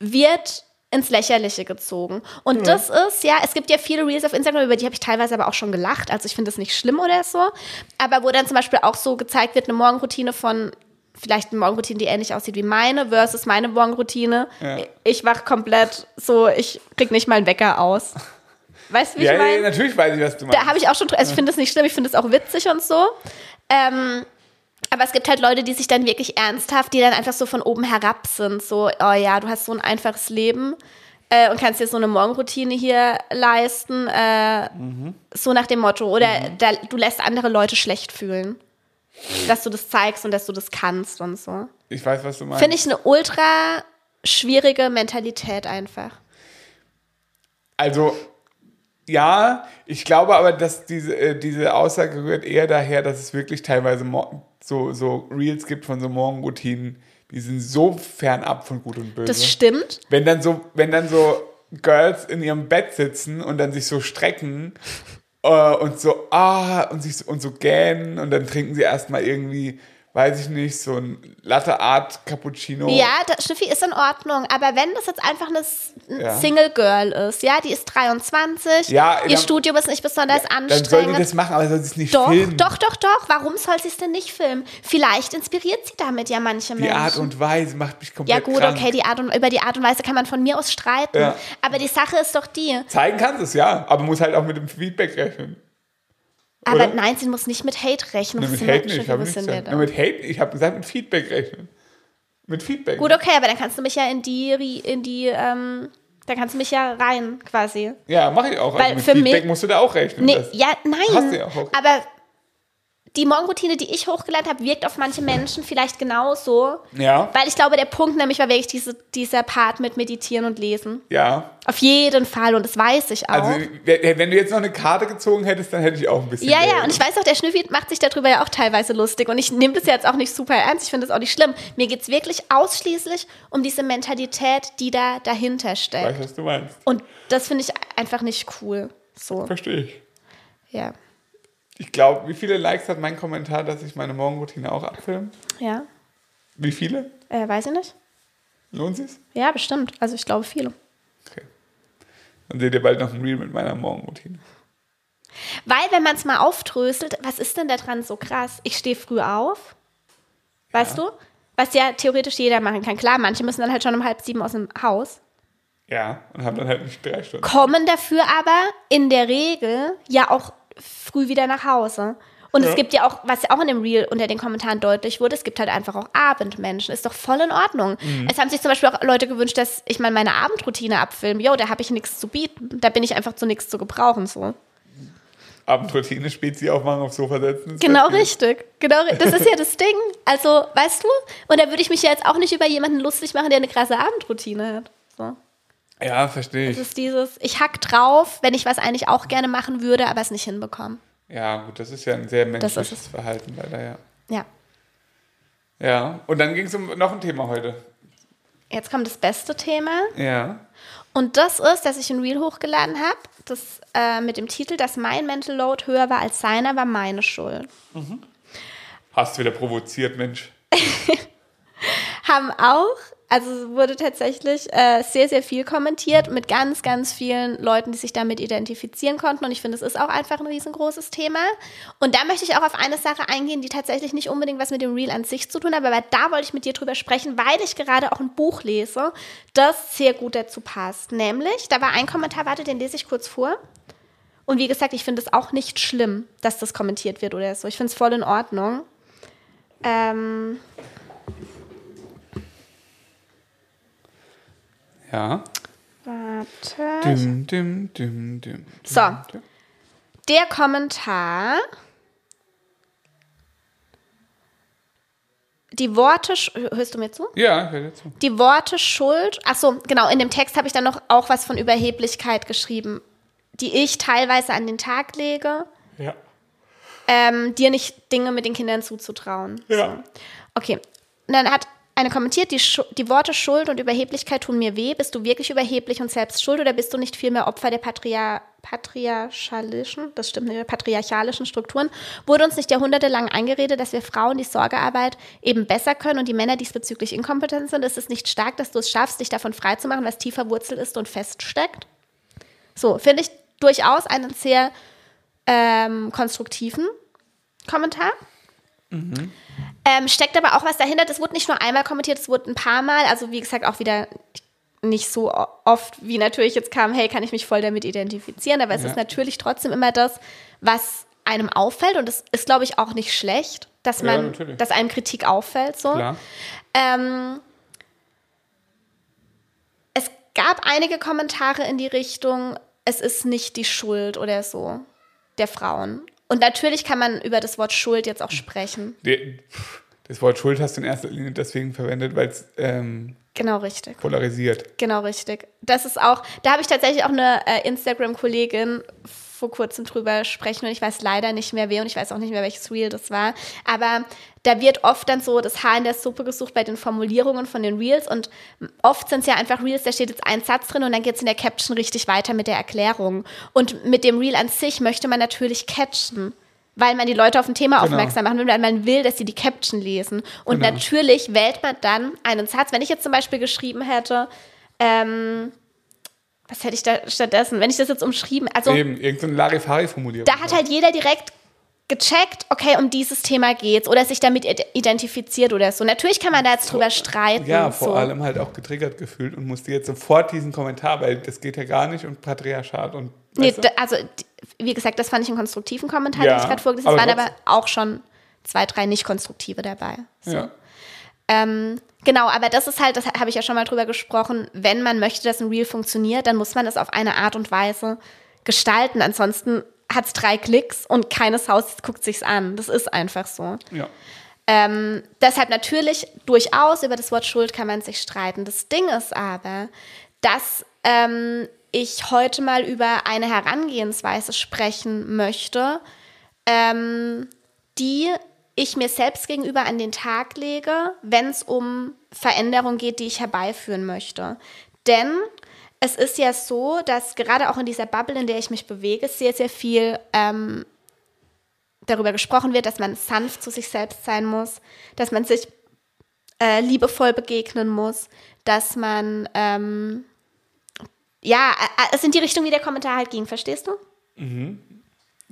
Speaker 1: wird ins Lächerliche gezogen. Und das ist, ja, es gibt ja viele Reels auf Instagram, über die habe ich teilweise aber auch schon gelacht. Also ich finde das nicht schlimm oder so. Aber wo dann zum Beispiel auch so gezeigt wird, eine Morgenroutine von vielleicht eine Morgenroutine, die ähnlich aussieht wie meine, versus meine Morgenroutine.
Speaker 2: Ja.
Speaker 1: Ich wach komplett so, ich krieg nicht mal einen Wecker aus. Weißt du, wie
Speaker 2: Ja,
Speaker 1: ich
Speaker 2: ja,
Speaker 1: meine?
Speaker 2: natürlich weiß ich, was du meinst.
Speaker 1: Da habe ich auch schon, also ich finde das nicht schlimm, ich finde das auch witzig und so. Ähm, aber es gibt halt Leute, die sich dann wirklich ernsthaft, die dann einfach so von oben herab sind. So, oh ja, du hast so ein einfaches Leben äh, und kannst dir so eine Morgenroutine hier leisten. Äh, So nach dem Motto. Oder da, du lässt andere Leute schlecht fühlen. Dass du das zeigst und dass du das kannst und so.
Speaker 2: ich weiß, was du meinst.
Speaker 1: Finde ich eine ultra schwierige Mentalität einfach.
Speaker 2: Also, ja, ich glaube aber, dass diese, äh, diese Aussage rührt eher daher, dass es wirklich teilweise so, so Reels gibt von so Morgenroutinen, die sind so fernab von Gut und Böse.
Speaker 1: Das stimmt.
Speaker 2: wenn dann so, wenn dann so Girls in ihrem Bett sitzen und dann sich so strecken und so, ah, und sich so, und so gähnen und dann trinken sie erstmal irgendwie, weiß ich nicht, so ein Latte Art Cappuccino.
Speaker 1: Ja, das, Schnüffi ist in Ordnung, aber wenn das jetzt einfach eine
Speaker 2: Ja.
Speaker 1: Single Girl ist, ja, die ist 23,
Speaker 2: Ja,
Speaker 1: ihr
Speaker 2: dann-
Speaker 1: Studium ist nicht besonders
Speaker 2: Dann soll
Speaker 1: anstrengend.
Speaker 2: die das machen, aber soll sie es nicht
Speaker 1: doch,
Speaker 2: filmen.
Speaker 1: doch, doch, doch. Warum soll sie es denn nicht filmen? Vielleicht inspiriert sie damit ja manche
Speaker 2: Die
Speaker 1: Menschen.
Speaker 2: Art und Weise macht mich komplett
Speaker 1: ja gut,
Speaker 2: krank.
Speaker 1: okay, die Art und, über die Art und Weise kann man von mir aus streiten.
Speaker 2: Ja.
Speaker 1: Aber die Sache ist doch die.
Speaker 2: Zeigen kannst du es, ja, aber muss halt auch mit dem Feedback rechnen.
Speaker 1: Aber
Speaker 2: Oder?
Speaker 1: nein, sie muss nicht mit Hate rechnen.
Speaker 2: Ne,
Speaker 1: Was
Speaker 2: mit Hate nicht, habe ich nicht gesagt. mit Hate, ich habe gesagt, mit Feedback rechnen. Mit Feedback.
Speaker 1: Gut, okay, aber dann kannst du mich ja in die, in die, ähm, da kannst du mich ja rein quasi.
Speaker 2: Ja, mache ich auch.
Speaker 1: Weil
Speaker 2: Also mit
Speaker 1: für
Speaker 2: Feedback
Speaker 1: mich-
Speaker 2: musst du da auch rechnen.
Speaker 1: Nee, ja, nein.
Speaker 2: Hast du ja auch.
Speaker 1: Aber die Morgenroutine, die ich hochgeladen habe, wirkt auf manche Menschen vielleicht genauso.
Speaker 2: Ja,
Speaker 1: Weil ich glaube, der Punkt nämlich war wirklich diese, dieser Part mit Meditieren und Lesen.
Speaker 2: ja.
Speaker 1: Auf jeden Fall und das weiß ich auch.
Speaker 2: Also, wenn du jetzt noch eine Karte gezogen hättest, dann hätte ich auch ein bisschen.
Speaker 1: ja, ja, und ich weiß auch, der Schnüffi macht sich darüber ja auch teilweise lustig. Und ich nehme das jetzt auch nicht super ernst. Ich finde das auch nicht schlimm. Mir geht es wirklich ausschließlich um diese Mentalität, die da dahinter
Speaker 2: Ich
Speaker 1: steckt.
Speaker 2: weiß, was du meinst.
Speaker 1: Und das finde ich einfach nicht cool. So,
Speaker 2: Verstehe ich.
Speaker 1: ja.
Speaker 2: Ich glaube, wie viele Likes hat mein Kommentar, dass ich meine Morgenroutine auch abfilme?
Speaker 1: Ja,
Speaker 2: Wie viele?
Speaker 1: äh, weiß ich nicht.
Speaker 2: Lohnt sich's?
Speaker 1: Ja, bestimmt. Also ich glaube viele.
Speaker 2: Okay. Dann seht ihr bald noch ein Reel mit meiner Morgenroutine.
Speaker 1: Weil, wenn man es mal aufdröselt, was ist denn da dran so krass? Ich stehe früh auf, weißt du? Was ja theoretisch jeder machen kann. Klar, manche müssen dann halt schon um halb sieben aus dem Haus.
Speaker 2: Ja, und habe dann halt nicht drei Stunden.
Speaker 1: Kommen dafür aber in der Regel ja auch früh wieder nach Hause. Und
Speaker 2: Ja.
Speaker 1: es gibt ja auch, was ja auch in dem Reel unter den Kommentaren deutlich wurde, es gibt halt einfach auch Abendmenschen. Ist doch voll in Ordnung.
Speaker 2: Mhm.
Speaker 1: Es haben sich zum Beispiel auch Leute gewünscht, dass ich mal meine Abendroutine abfilme. Jo, da habe ich nichts zu bieten. Da bin ich einfach zu nichts zu gebrauchen. So.
Speaker 2: Abendroutine, Spezi aufmachen, aufs Sofa setzen.
Speaker 1: Genau richtig. Genau, das ist ja das Ding. Also, weißt du? Und da würde ich mich ja jetzt auch nicht über jemanden lustig machen, der eine krasse Abendroutine hat. So.
Speaker 2: Ja, verstehe
Speaker 1: Das
Speaker 2: ich.
Speaker 1: ist dieses, ich hack drauf, wenn ich was eigentlich auch gerne machen würde, aber es nicht hinbekomme.
Speaker 2: Ja, gut, das ist ja ein sehr
Speaker 1: Das ist
Speaker 2: menschliches Verhalten leider, ja.
Speaker 1: Ja.
Speaker 2: Ja, und dann ging es um noch ein Thema heute.
Speaker 1: Jetzt kommt das beste Thema.
Speaker 2: Ja.
Speaker 1: Und das ist, dass ich ein Reel hochgeladen habe, das äh, mit dem Titel, dass mein Mental Load höher war als seiner, war meine Schuld.
Speaker 2: Hast wieder provoziert, Mensch. (laughs)
Speaker 1: haben auch, also wurde tatsächlich äh, sehr, sehr viel kommentiert mit ganz, ganz vielen Leuten, die sich damit identifizieren konnten. Und ich finde, es ist auch einfach ein riesengroßes Thema. Und da möchte ich auch auf eine Sache eingehen, die tatsächlich nicht unbedingt was mit dem Reel an sich zu tun hat, aber da wollte ich mit dir drüber sprechen, weil ich gerade auch ein Buch lese, das sehr gut dazu passt. Nämlich, da war ein Kommentar, warte, den lese ich kurz vor. Und wie gesagt, ich finde es auch nicht schlimm, dass das kommentiert wird oder so. Ich finde es voll in Ordnung. Ähm,
Speaker 2: Ja.
Speaker 1: warte.
Speaker 2: Dim, dim, dim, dim.
Speaker 1: So.
Speaker 2: dim.
Speaker 1: Der Kommentar. Die Worte, hörst du mir zu?
Speaker 2: Ja, ich höre dir zu.
Speaker 1: Die Worte Schuld, ach so, genau, in dem Text habe ich dann noch auch was von Überheblichkeit geschrieben, die ich teilweise an den Tag lege,
Speaker 2: Ja.
Speaker 1: ähm, dir nicht Dinge mit den Kindern zuzutrauen.
Speaker 2: Ja.
Speaker 1: Okay. Und dann hat eine kommentiert, die, die Worte Schuld und Überheblichkeit tun mir weh. Bist du wirklich überheblich und selbst schuld oder bist du nicht vielmehr Opfer der Patria patriarchalischen, das stimmt der patriarchalischen Strukturen? Wurde uns nicht jahrhundertelang eingeredet, dass wir Frauen die Sorgearbeit eben besser können und die Männer diesbezüglich inkompetent sind? Ist es nicht stark, dass du es schaffst, dich davon freizumachen, was tiefer Wurzel ist und feststeckt? So, finde ich durchaus einen sehr ähm, konstruktiven Kommentar. Ähm, steckt aber auch was dahinter. Das wurde nicht nur einmal kommentiert, es wurde ein paar Mal. Also wie gesagt, auch wieder nicht so oft, wie natürlich jetzt kam, hey, kann ich mich voll damit identifizieren, aber es
Speaker 2: Ja.
Speaker 1: ist natürlich trotzdem immer das, was einem auffällt und es ist, glaube ich, auch nicht schlecht, dass
Speaker 2: Ja,
Speaker 1: man,
Speaker 2: natürlich.
Speaker 1: dass einem Kritik auffällt, so. Ähm, es gab einige Kommentare in die Richtung, es ist nicht die Schuld oder so der Frauen. Und natürlich kann man über das Wort Schuld jetzt auch sprechen. (laughs)
Speaker 2: Das Wort Schuld hast du in erster Linie deswegen verwendet, weil es ähm,
Speaker 1: Genau richtig.
Speaker 2: polarisiert.
Speaker 1: Genau richtig. Das ist auch, da habe ich tatsächlich auch eine äh, Instagram-Kollegin vor kurzem drüber sprechen und ich weiß leider nicht mehr wer und ich weiß auch nicht mehr, welches Reel das war. Aber da wird oft dann so das Haar in der Suppe gesucht bei den Formulierungen von den Reels und oft sind es ja einfach Reels, da steht jetzt ein Satz drin und dann geht es in der Caption richtig weiter mit der Erklärung. Und mit dem Reel an sich möchte man natürlich catchen. Weil man die Leute auf ein Thema
Speaker 2: Genau.
Speaker 1: aufmerksam machen will, weil man will, dass sie die Caption lesen. Und
Speaker 2: Genau.
Speaker 1: natürlich wählt man dann einen Satz. Wenn ich jetzt zum Beispiel geschrieben hätte, ähm, was hätte ich da stattdessen? Wenn ich das jetzt umschrieben, also
Speaker 2: Eben, irgendeine Larifari-Formulierung.
Speaker 1: da hat halt jeder direkt gecheckt, okay, um dieses Thema geht's oder sich damit id- identifiziert oder so. Natürlich kann man da jetzt drüber streiten.
Speaker 2: Ja, vor
Speaker 1: so.
Speaker 2: allem halt auch getriggert gefühlt und musste jetzt sofort diesen Kommentar, weil das geht ja gar nicht und Patriarchat und.
Speaker 1: Nee, da, also, wie gesagt, das fand ich einen konstruktiven Kommentar,
Speaker 2: Ja,
Speaker 1: den ich gerade vorgelesen habe. Es waren aber auch schon zwei, drei nicht konstruktive dabei. So.
Speaker 2: ja.
Speaker 1: Ähm, genau, aber das ist halt, das habe ich ja schon mal drüber gesprochen, wenn man möchte, dass ein Reel funktioniert, dann muss man es auf eine Art und Weise gestalten. Ansonsten hat es drei Klicks und keines Haus guckt sich's an. Das ist einfach so.
Speaker 2: ja.
Speaker 1: Ähm, deshalb natürlich durchaus über das Wort Schuld kann man sich streiten. Das Ding ist aber, dass ähm, ich heute mal über eine Herangehensweise sprechen möchte, ähm, die ich mir selbst gegenüber an den Tag lege, wenn es um Veränderung geht, die ich herbeiführen möchte. Denn es ist ja so, dass gerade auch in dieser Bubble, in der ich mich bewege, sehr, sehr viel ähm, darüber gesprochen wird, dass man sanft zu sich selbst sein muss, dass man sich äh, liebevoll begegnen muss, dass man ähm, ja, äh, es in die Richtung, wie der Kommentar halt ging, verstehst du?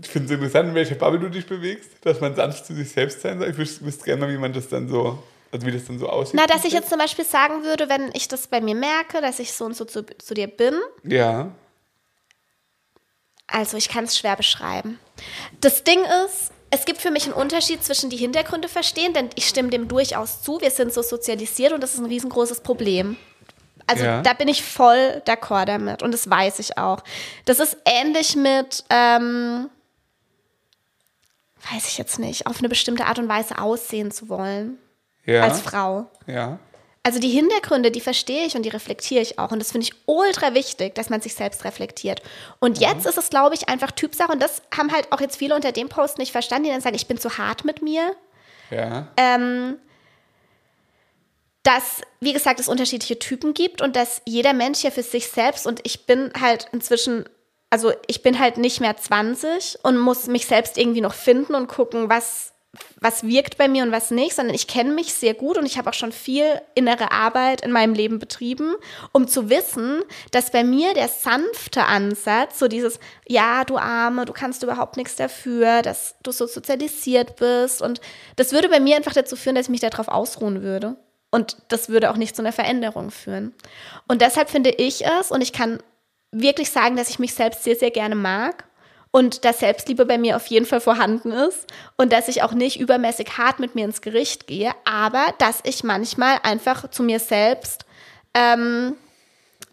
Speaker 2: Ich finde es interessant, in welcher Bubble du dich bewegst, dass man sanft zu sich selbst sein soll. Ich wüs- wüsste gerne mal, wie man das dann so, also wie das dann so aussieht.
Speaker 1: Na, dass ich jetzt zum Beispiel sagen würde, wenn ich das bei mir merke, dass ich so und so zu, zu dir bin,
Speaker 2: Ja.
Speaker 1: Also ich kann es schwer beschreiben. Das Ding ist, es gibt für mich einen Unterschied zwischen die Hintergründe verstehen, denn ich stimme dem durchaus zu. Wir sind so sozialisiert und das ist ein riesengroßes Problem. Also
Speaker 2: Ja.
Speaker 1: da bin ich voll d'accord damit und das weiß ich auch. Das ist ähnlich mit, ähm, weiß ich jetzt nicht, auf eine bestimmte Art und Weise aussehen zu wollen
Speaker 2: Ja.
Speaker 1: als Frau.
Speaker 2: Ja.
Speaker 1: Also die Hintergründe, die verstehe ich und die reflektiere ich auch. Und das finde ich ultra wichtig, dass man sich selbst reflektiert. Und jetzt ist es, glaube ich, einfach Typsache. Und das haben halt auch jetzt viele unter dem Post nicht verstanden, die dann sagen, ich bin zu hart mit mir.
Speaker 2: Ja.
Speaker 1: Ähm, dass, wie gesagt, es unterschiedliche Typen gibt und dass jeder Mensch ja für sich selbst und ich bin halt inzwischen, also ich bin halt nicht mehr 20 und muss mich selbst irgendwie noch finden und gucken, was, was wirkt bei mir und was nicht, sondern ich kenne mich sehr gut und ich habe auch schon viel innere Arbeit in meinem Leben betrieben, um zu wissen, dass bei mir der sanfte Ansatz, so dieses, ja, du Arme, du kannst überhaupt nichts dafür, dass du so sozialisiert bist und das würde bei mir einfach dazu führen, dass ich mich darauf ausruhen würde. Und das würde auch nicht zu einer Veränderung führen. Und deshalb finde ich es, und ich kann wirklich sagen, dass ich mich selbst sehr, sehr gerne mag und dass Selbstliebe bei mir auf jeden Fall vorhanden ist und dass ich auch nicht übermäßig hart mit mir ins Gericht gehe, aber dass ich manchmal einfach zu mir selbst ähm,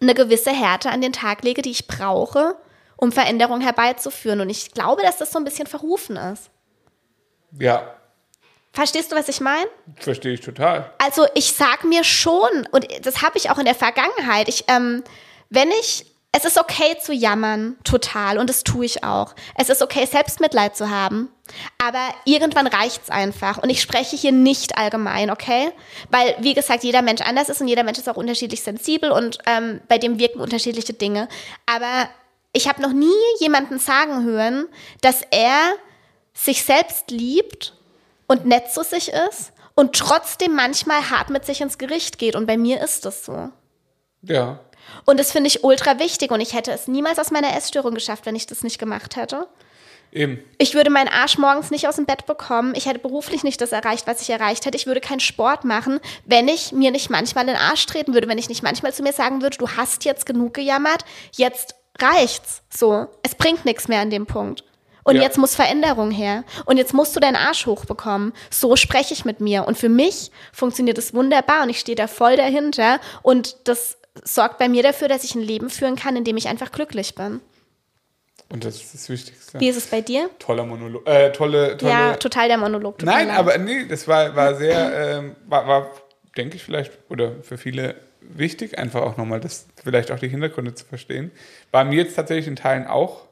Speaker 1: eine gewisse Härte an den Tag lege, die ich brauche, um Veränderungen herbeizuführen. Und ich glaube, dass das so ein bisschen verrufen ist.
Speaker 2: Ja.
Speaker 1: Verstehst du, was ich meine?
Speaker 2: Verstehe ich total.
Speaker 1: Also ich sag mir schon, und das habe ich auch in der Vergangenheit, ich, ähm, wenn ich, es ist okay zu jammern, total, und das tue ich auch. Es ist okay, Selbstmitleid zu haben, aber irgendwann reicht's einfach. Und ich spreche hier nicht allgemein, okay? Weil, wie gesagt, jeder Mensch anders ist und jeder Mensch ist auch unterschiedlich sensibel und ähm, bei dem wirken unterschiedliche Dinge. Aber ich habe noch nie jemanden sagen hören, dass er sich selbst liebt und nett zu sich ist und trotzdem manchmal hart mit sich ins Gericht geht. Und bei mir ist das so.
Speaker 2: Ja.
Speaker 1: Und das finde ich ultra wichtig. Und ich hätte es niemals aus meiner Essstörung geschafft, wenn ich das nicht gemacht hätte.
Speaker 2: Eben.
Speaker 1: Ich würde meinen Arsch morgens nicht aus dem Bett bekommen. Ich hätte beruflich nicht das erreicht, was ich erreicht hätte. Ich würde keinen Sport machen, wenn ich mir nicht manchmal in den Arsch treten würde, wenn ich nicht manchmal zu mir sagen würde, du hast jetzt genug gejammert, jetzt reicht's. So, es bringt nichts mehr an dem Punkt. Und
Speaker 2: Ja.
Speaker 1: jetzt muss Veränderung her. Und jetzt musst du deinen Arsch hochbekommen. So spreche ich mit mir. Und für mich funktioniert es wunderbar und ich stehe da voll dahinter. Und das sorgt bei mir dafür, dass ich ein Leben führen kann, in dem ich einfach glücklich bin.
Speaker 2: Und das ist das Wichtigste.
Speaker 1: Wie ist es bei dir?
Speaker 2: Toller Monolog. Äh, tolle, tolle.
Speaker 1: Ja, total der Monolog. mir
Speaker 2: Nein,
Speaker 1: leid.
Speaker 2: aber nee, das war, war sehr, ähm, war, war denke ich vielleicht, oder für viele wichtig, einfach auch nochmal das, vielleicht auch die Hintergründe zu verstehen. War mir jetzt tatsächlich in Teilen auch,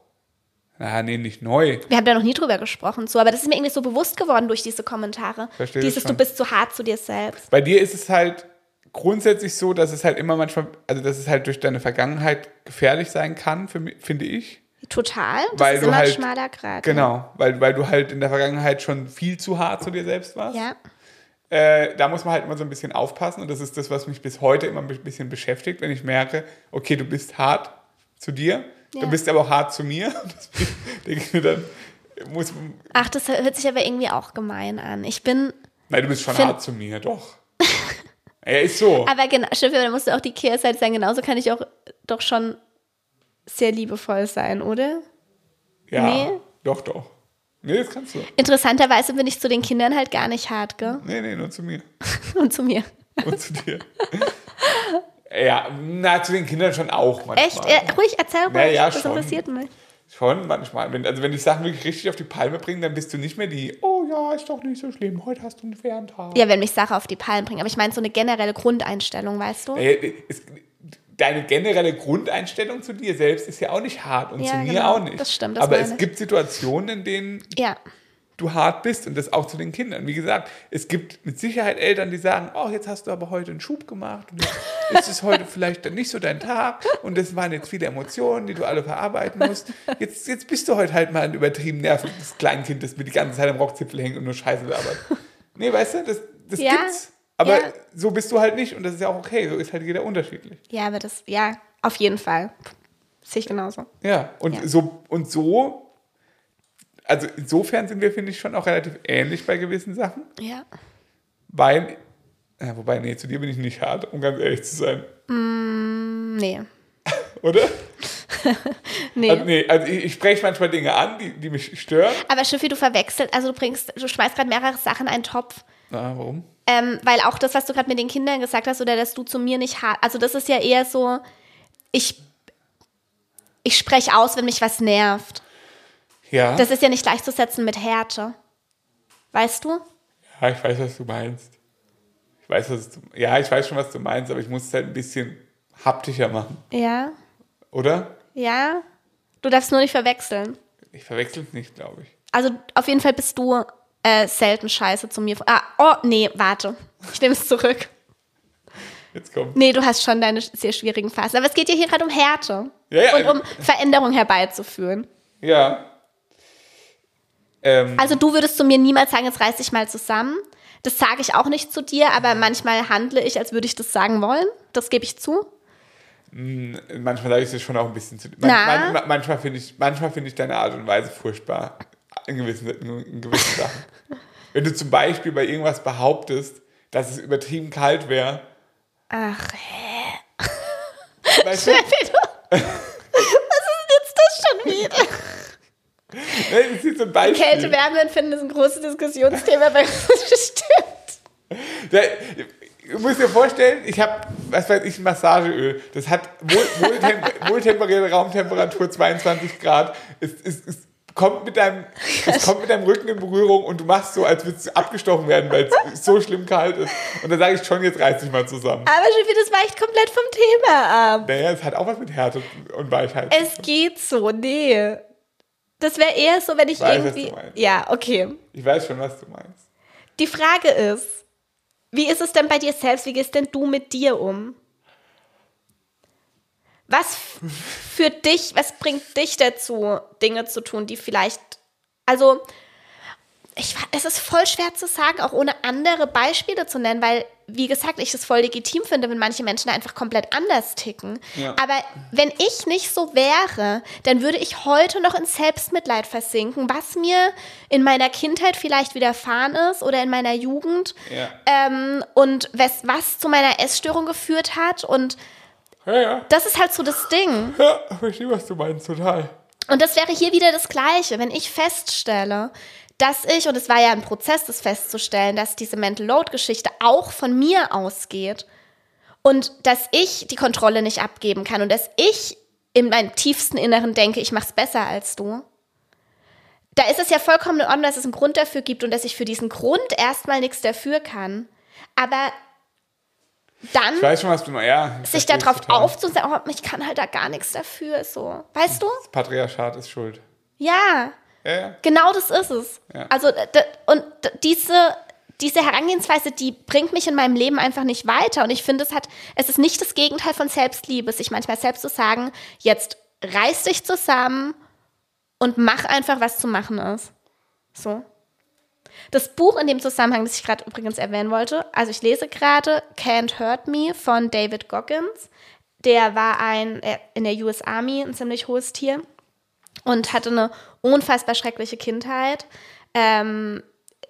Speaker 2: na, nee, nicht neu.
Speaker 1: Wir haben da noch nie drüber gesprochen, so, aber das ist mir irgendwie so bewusst geworden durch diese Kommentare.
Speaker 2: Verstehe
Speaker 1: Dieses,
Speaker 2: schon.
Speaker 1: du bist zu hart zu dir selbst.
Speaker 2: Bei dir ist es halt grundsätzlich so, dass es halt immer manchmal, also dass es halt durch deine Vergangenheit gefährlich sein kann, für finde ich.
Speaker 1: Total. Das
Speaker 2: Weil
Speaker 1: ist
Speaker 2: du
Speaker 1: immer
Speaker 2: halt-
Speaker 1: ein schmaler Grad.
Speaker 2: Genau, weil, weil du halt in der Vergangenheit schon viel zu hart zu dir selbst warst.
Speaker 1: Ja.
Speaker 2: Äh, da muss man halt immer so ein bisschen aufpassen und das ist das, was mich bis heute immer ein bisschen beschäftigt, wenn ich merke, okay, du bist hart zu dir,
Speaker 1: Ja.
Speaker 2: du bist aber auch hart zu mir. (laughs) Denke ich mir dann, muss,
Speaker 1: Ach, das hört sich aber irgendwie auch gemein an. Ich bin,
Speaker 2: nein, du bist schon
Speaker 1: Find-
Speaker 2: hart zu mir, doch. (laughs) er ist so.
Speaker 1: aber genau, stimmt, da musst du auch die Kehrseite sein. Genauso kann ich auch doch schon sehr liebevoll sein, oder?
Speaker 2: ja,
Speaker 1: nee.
Speaker 2: doch, doch. Nee, das kannst du.
Speaker 1: Interessanterweise bin ich zu den Kindern halt gar nicht hart, gell?
Speaker 2: Nee, nee, nur zu mir. (laughs)
Speaker 1: Und zu mir.
Speaker 2: Und zu dir. ja, na, zu den Kindern schon auch manchmal.
Speaker 1: Echt? Ja, ruhig, erzähl ruhig.
Speaker 2: Ja, ja,
Speaker 1: das
Speaker 2: schon.
Speaker 1: interessiert mich.
Speaker 2: Schon manchmal. Wenn, also wenn die Sachen wirklich richtig auf die Palme bringen, dann bist du nicht mehr die, oh ja, ist doch nicht so schlimm, heute hast du einen fairen Tag.
Speaker 1: Ja, wenn mich Sache auf die Palme bringt. Aber ich meine so eine generelle Grundeinstellung, weißt du?
Speaker 2: Äh, es, deine generelle Grundeinstellung zu dir selbst ist ja auch nicht hart und
Speaker 1: Ja,
Speaker 2: zu mir
Speaker 1: genau.
Speaker 2: auch nicht.
Speaker 1: Das stimmt, das
Speaker 2: Aber
Speaker 1: meine
Speaker 2: es gibt Situationen, in denen
Speaker 1: Ja.
Speaker 2: Du hart bist und das auch zu den Kindern. Wie gesagt, es gibt mit Sicherheit Eltern, die sagen, oh, jetzt hast du aber heute einen Schub gemacht und jetzt (laughs) ist es heute vielleicht dann nicht so dein Tag und das waren jetzt viele Emotionen, die du alle verarbeiten musst. Jetzt, jetzt bist du heute halt mal ein übertrieben nerviges Kleinkind, das mir die ganze Zeit am Rockzipfel hängt und nur Scheiße labert. Nee, weißt du, das, das
Speaker 1: Ja,
Speaker 2: gibt's. Aber
Speaker 1: ja.
Speaker 2: so bist du halt nicht und das ist ja auch okay, so ist halt jeder unterschiedlich.
Speaker 1: Ja, aber das, ja, auf jeden Fall. Sehe ich genauso.
Speaker 2: Ja, und
Speaker 1: Ja.
Speaker 2: so und so, also insofern sind wir, finde ich, schon auch relativ ähnlich bei gewissen Sachen.
Speaker 1: Ja.
Speaker 2: Weil, ja, wobei, nee, zu dir bin ich nicht hart, um ganz ehrlich zu sein.
Speaker 1: Nee. (laughs)
Speaker 2: Oder? (laughs)
Speaker 1: Nee.
Speaker 2: Also, nee, also ich, ich spreche manchmal Dinge an, die, die mich stören.
Speaker 1: Aber Schiffi, du verwechselst, also du bringst, du schmeißt gerade mehrere Sachen in einen Topf.
Speaker 2: Na, warum?
Speaker 1: Ähm, weil auch das, was du gerade mit den Kindern gesagt hast, oder dass du zu mir nicht hart, also das ist ja eher so, ich, ich spreche aus, wenn mich was nervt.
Speaker 2: Ja,
Speaker 1: Das ist ja nicht gleichzusetzen mit Härte. Weißt du?
Speaker 2: ja, ich weiß, was du meinst. Ich weiß, was du, ja, ich weiß schon, was du meinst, aber ich muss es halt ein bisschen haptischer machen,
Speaker 1: Ja.
Speaker 2: oder?
Speaker 1: Ja. Du darfst nur nicht verwechseln.
Speaker 2: Ich verwechsel es nicht, glaube ich.
Speaker 1: Also auf jeden Fall bist du äh, selten scheiße zu mir. Ah, oh, nee, warte. Ich nehme es zurück.
Speaker 2: Jetzt kommt.
Speaker 1: Nee, du hast schon deine sehr schwierigen Phasen. Aber es geht ja hier gerade um Härte.
Speaker 2: Ja, ja,
Speaker 1: und um Veränderung herbeizuführen.
Speaker 2: Ja. Ähm,
Speaker 1: Also du würdest zu mir niemals sagen, jetzt reiß dich mal zusammen. Das sage ich auch nicht zu dir, aber manchmal handle ich, als würde ich das sagen wollen. Das gebe ich zu.
Speaker 2: manchmal sage ich das schon auch ein bisschen zu.
Speaker 1: Na?
Speaker 2: Man, man, manchmal finde ich, manchmal finde ich deine Art und Weise furchtbar in gewissen, in gewissen Sachen. (laughs) Wenn du zum Beispiel bei irgendwas behauptest, dass es übertrieben kalt wäre,
Speaker 1: Ach, hä?
Speaker 2: weißt du, (laughs) (laughs)
Speaker 1: Was ist jetzt das schon wieder?
Speaker 2: Das ist so ein Beispiel.
Speaker 1: Kälte, Wärme empfinden ist ein großes Diskussionsthema bei uns (laughs) bestimmt.
Speaker 2: Da, du musst dir vorstellen, ich habe, was weiß ich, ein Massageöl. Das hat wohl, wohltem (laughs) wohltemperierte Raumtemperatur 22 Grad. Es, es, es, kommt mit deinem, es (laughs) kommt mit deinem Rücken in Berührung und du machst so, als würdest du abgestochen werden, weil es so schlimm kalt ist. Und dann sage ich schon, jetzt reiß dich mal zusammen.
Speaker 1: Aber Schiffi, das weicht komplett vom Thema ab.
Speaker 2: Naja, es hat auch was mit Härte und Weichheit.
Speaker 1: Es geht so, nee. Das wäre eher so, wenn ich,
Speaker 2: Ich weiß, was
Speaker 1: irgendwie.
Speaker 2: du meinst.
Speaker 1: Ja, okay.
Speaker 2: Ich weiß schon, was du meinst.
Speaker 1: Die Frage ist, wie ist es denn bei dir selbst? Wie gehst denn du mit dir um? Was (laughs) für dich, was bringt dich dazu, Dinge zu tun, die vielleicht, also, ich, es ist voll schwer zu sagen, auch ohne andere Beispiele zu nennen, weil wie gesagt, ich es voll legitim finde, wenn manche Menschen einfach komplett anders ticken.
Speaker 2: Ja.
Speaker 1: Aber wenn ich nicht so wäre, dann würde ich heute noch in Selbstmitleid versinken, was mir in meiner Kindheit vielleicht widerfahren ist oder in meiner Jugend
Speaker 2: Ja.
Speaker 1: ähm, und was, was zu meiner Essstörung geführt hat. Und
Speaker 2: Ja, ja.
Speaker 1: das ist halt so das Ding.
Speaker 2: Ja, ich verstehe, was du meinst, total.
Speaker 1: Und das wäre hier wieder das Gleiche, wenn ich feststelle, dass ich, und es war ja ein Prozess, das festzustellen, dass diese Mental Load-Geschichte auch von mir ausgeht und dass ich die Kontrolle nicht abgeben kann und dass ich in meinem tiefsten Inneren denke, ich mache es besser als du. Da ist es ja vollkommen in Ordnung, dass es einen Grund dafür gibt und dass ich für diesen Grund erstmal nichts dafür kann. Aber dann
Speaker 2: Ich weiß schon, was du meinst. Ja, ich
Speaker 1: sich darauf aufzusetzen, oh, ich kann halt da gar nichts dafür, so. Weißt du?
Speaker 2: Das Patriarchat ist schuld.
Speaker 1: Ja.
Speaker 2: Ja, ja.
Speaker 1: Genau das ist es.
Speaker 2: Ja.
Speaker 1: Also und diese diese Herangehensweise, die bringt mich in meinem Leben einfach nicht weiter. Und ich finde, es hat, es ist nicht das Gegenteil von Selbstliebe, sich manchmal selbst zu sagen, jetzt reiß dich zusammen und mach einfach, was zu machen ist. So. Das Buch in dem Zusammenhang, das ich gerade übrigens erwähnen wollte, also ich lese gerade Can't Hurt Me von David Goggins. Der war ein äh, in der US Army ein ziemlich hohes Tier und hatte eine unfassbar schreckliche Kindheit. Ähm,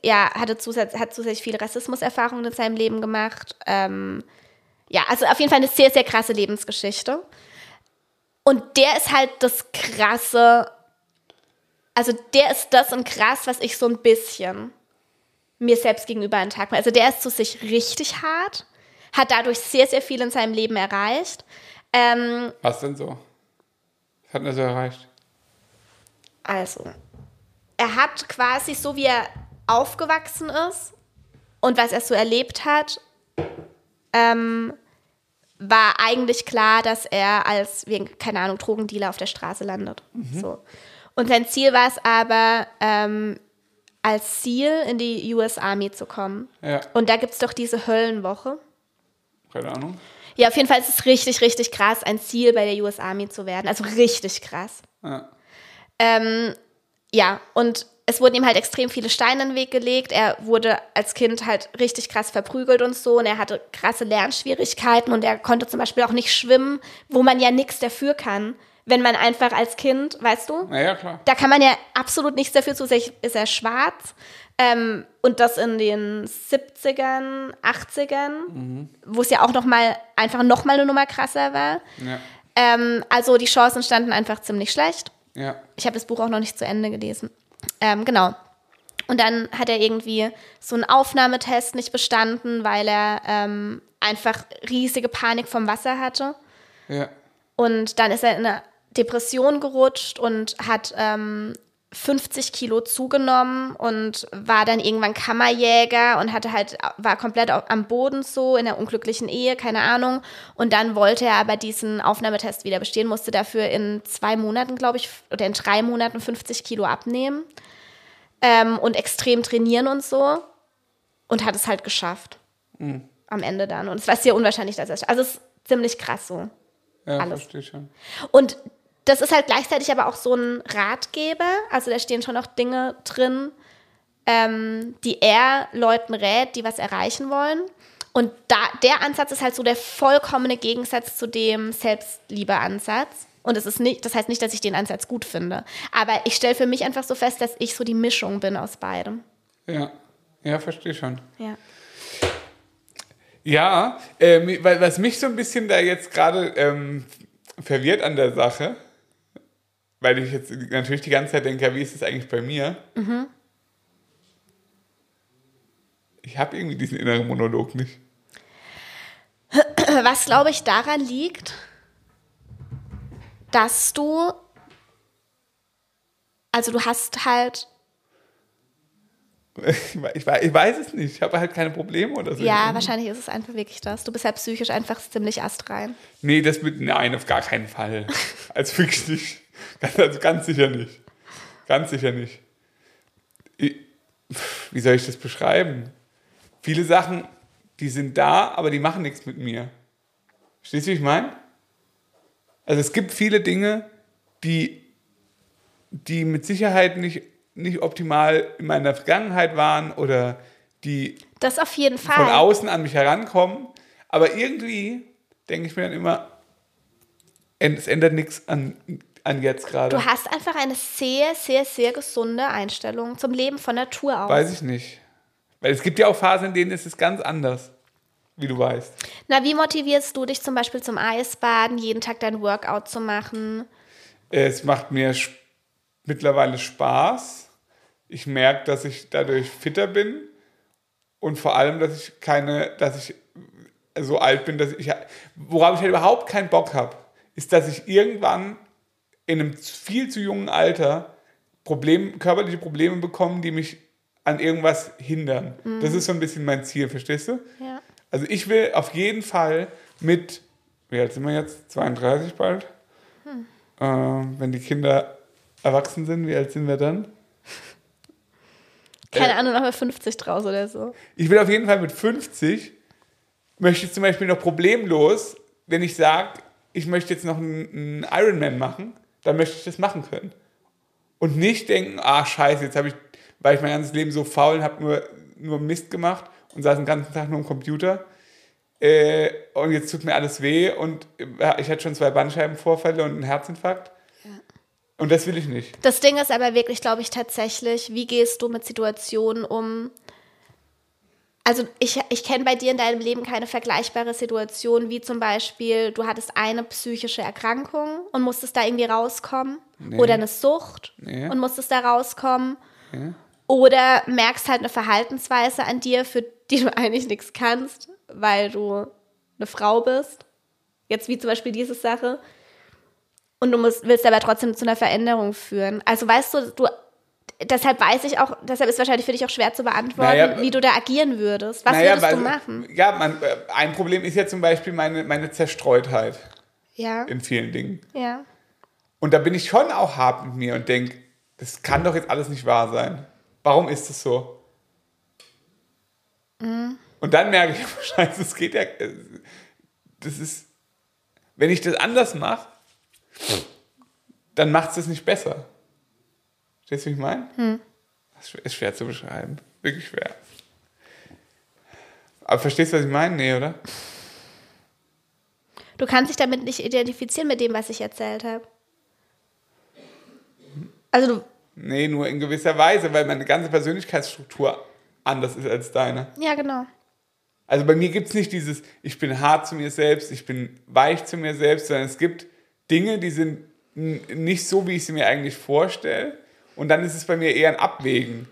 Speaker 1: ja, hatte zusatz, hat zusätzlich viele Rassismuserfahrungen in seinem Leben gemacht. Ähm, ja, also auf jeden Fall eine sehr, sehr krasse Lebensgeschichte. Und der ist halt das krasse, also der ist das und krass, was ich so ein bisschen mir selbst gegenüber an Tag mache. Also der ist zu sich richtig hart, hat dadurch sehr, sehr viel in seinem Leben erreicht. Ähm,
Speaker 2: Was denn so? Was hat er so erreicht?
Speaker 1: Also, er hat quasi so, wie er aufgewachsen ist und was er so erlebt hat, ähm, war eigentlich klar, dass er als, keine Ahnung, Drogendealer auf der Straße landet. So. Und sein Ziel war es aber, ähm, als Ziel in die US Army zu kommen.
Speaker 2: Ja,
Speaker 1: Und da gibt es doch diese Höllenwoche.
Speaker 2: keine Ahnung.
Speaker 1: Ja, auf jeden Fall ist es richtig, richtig krass, ein Ziel bei der US Army zu werden. Also richtig krass.
Speaker 2: Ja.
Speaker 1: Ähm, ja, und es wurden ihm halt extrem viele Steine in den Weg gelegt. Er wurde als Kind halt richtig krass verprügelt und so. Und er hatte krasse Lernschwierigkeiten und er konnte zum Beispiel auch nicht schwimmen, wo man ja nichts dafür kann, wenn man einfach als Kind, weißt du,
Speaker 2: Na ja, klar.
Speaker 1: da kann man ja absolut nichts dafür. Zusätzlich ist er schwarz. Ähm, und das in den 70ern, 80ern, wo es ja auch noch mal einfach noch mal eine Nummer krasser war.
Speaker 2: Ja.
Speaker 1: Ähm, also die Chancen standen einfach ziemlich schlecht.
Speaker 2: Ja.
Speaker 1: Ich habe das Buch auch noch nicht zu Ende gelesen. Ähm, genau. Und dann hat er irgendwie so einen Aufnahmetest nicht bestanden, weil er ähm, einfach riesige Panik vom Wasser hatte.
Speaker 2: Ja.
Speaker 1: Und dann ist er in eine Depression gerutscht und hat ähm, 50 Kilo zugenommen und war dann irgendwann Kammerjäger und hatte halt, war komplett am Boden so, in einer unglücklichen Ehe, keine Ahnung. Und dann wollte er aber diesen Aufnahmetest wieder bestehen, musste dafür in zwei Monaten, glaube ich, oder in drei Monaten 50 Kilo abnehmen ähm, und extrem trainieren und so. Und hat es halt geschafft. Am Ende dann. Und es war sehr unwahrscheinlich, dass er es Also es ist ziemlich krass so.
Speaker 2: Ja,
Speaker 1: Alles.
Speaker 2: verstehe schon.
Speaker 1: Und das ist halt gleichzeitig aber auch so ein Ratgeber. Also da stehen schon auch Dinge drin, ähm, die er Leuten rät, die was erreichen wollen. Und da, der Ansatz ist halt so der vollkommene Gegensatz zu dem Selbstliebe-Ansatz. Und es ist nicht, das heißt nicht, dass ich den Ansatz gut finde. Aber ich stelle für mich einfach so fest, dass ich so die Mischung bin aus beidem.
Speaker 2: Ja. Ja, verstehe schon.
Speaker 1: Ja.
Speaker 2: Ja, weil was mich so ein bisschen da jetzt gerade ähm, verwirrt an der Sache, weil ich jetzt natürlich die ganze Zeit denke, ja, wie ist es eigentlich bei mir? Ich habe irgendwie diesen inneren Monolog nicht. (clears throat)
Speaker 1: Was, glaube ich, daran liegt, dass du, also du hast halt
Speaker 2: Ich, we- ich, we- ich weiß es nicht. Ich habe halt keine Probleme oder so.
Speaker 1: Ja, wahrscheinlich ist es einfach wirklich das. Du bist halt psychisch einfach ziemlich astrein.
Speaker 2: Nee, das mit, nein, auf gar keinen Fall. (laughs) Also wirklich nicht. Ganz, (laughs) also ganz sicher nicht. Ganz sicher nicht. Ich, wie soll ich das beschreiben? Viele Sachen, die sind da, aber die machen nichts mit mir. Verstehst du, wie ich meine? Also es gibt viele Dinge, die, die mit Sicherheit nicht, nicht optimal in meiner Vergangenheit waren oder die
Speaker 1: Das auf jeden Fall.
Speaker 2: von außen an mich herankommen. Aber irgendwie denke ich mir dann immer, es ändert nichts an, jetzt gerade.
Speaker 1: Du hast einfach eine sehr, sehr, sehr gesunde Einstellung zum Leben von Natur aus.
Speaker 2: Weiß ich nicht. Weil es gibt ja auch Phasen, in denen ist es ganz anders, wie du weißt.
Speaker 1: Na, wie motivierst du dich zum Beispiel zum Eisbaden, jeden Tag dein Workout zu machen?
Speaker 2: Es macht mir mittlerweile Spaß. Ich merke, dass ich dadurch fitter bin und vor allem, dass ich keine, dass ich so alt bin, dass ich, worauf ich halt überhaupt keinen Bock habe, ist, dass ich irgendwann in einem viel zu jungen Alter Problem, körperliche Probleme bekomme, die mich an irgendwas hindern. Das ist so ein bisschen mein Ziel, verstehst du?
Speaker 1: Ja.
Speaker 2: Also ich will auf jeden Fall mit, wie alt sind wir jetzt? 32 bald? Ähm, wenn die Kinder erwachsen sind, wie alt sind wir dann?
Speaker 1: Keine
Speaker 2: Äh.
Speaker 1: Ahnung, noch mal 50 draus oder so.
Speaker 2: Ich will auf jeden Fall mit 50, möchte ich zum Beispiel noch problemlos, wenn ich sage, ich möchte jetzt noch einen, einen Ironman machen, dann möchte ich das machen können. Und nicht denken, ah scheiße, jetzt habe ich, weil ich mein ganzes Leben so faul und habe nur, nur Mist gemacht und saß den ganzen Tag nur am Computer. Äh, und jetzt tut mir alles weh und äh, ich hatte schon zwei Bandscheibenvorfälle und einen Herzinfarkt. Und das will ich nicht.
Speaker 1: Das Ding ist aber wirklich, glaube ich, tatsächlich, wie gehst du mit Situationen um? Also ich, ich kenne bei dir in deinem Leben keine vergleichbare Situation, wie zum Beispiel, du hattest eine psychische Erkrankung und musstest da irgendwie rauskommen. Oder eine Sucht
Speaker 2: Nee.
Speaker 1: und musstest da rauskommen. Oder merkst halt eine Verhaltensweise an dir, für die du (laughs) eigentlich nichts kannst, weil du eine Frau bist. Jetzt wie zum Beispiel diese Sache. Und du musst, willst aber trotzdem zu einer Veränderung führen. Also weißt du, du, deshalb weiß ich auch, deshalb ist wahrscheinlich für dich auch schwer zu beantworten,
Speaker 2: Naja,
Speaker 1: wie du da agieren würdest. Was
Speaker 2: Naja,
Speaker 1: würdest du machen?
Speaker 2: Ja, man, äh, ein Problem ist ja zum Beispiel meine, meine Zerstreutheit
Speaker 1: Ja,
Speaker 2: in vielen Dingen.
Speaker 1: ja.
Speaker 2: Und da bin ich schon auch hart mit mir und denke, das kann doch jetzt alles nicht wahr sein. Warum ist das so? Und dann merke ich, (laughs) scheiße, es geht ja, äh, das ist, wenn ich das anders mache, dann macht es das nicht besser. Verstehst du, wie ich meine? Das ist schwer zu beschreiben. Wirklich schwer. Aber verstehst du, was ich meine? Nee, oder?
Speaker 1: Du kannst dich damit nicht identifizieren mit dem, was ich erzählt habe. Also du,
Speaker 2: Nee, nur in gewisser Weise, weil meine ganze Persönlichkeitsstruktur anders ist als deine.
Speaker 1: ja genau.
Speaker 2: Also bei mir gibt es nicht dieses, ich bin hart zu mir selbst, ich bin weich zu mir selbst, sondern es gibt Dinge, die sind nicht so, wie ich sie mir eigentlich vorstelle. Und dann ist es bei mir eher ein Abwägen.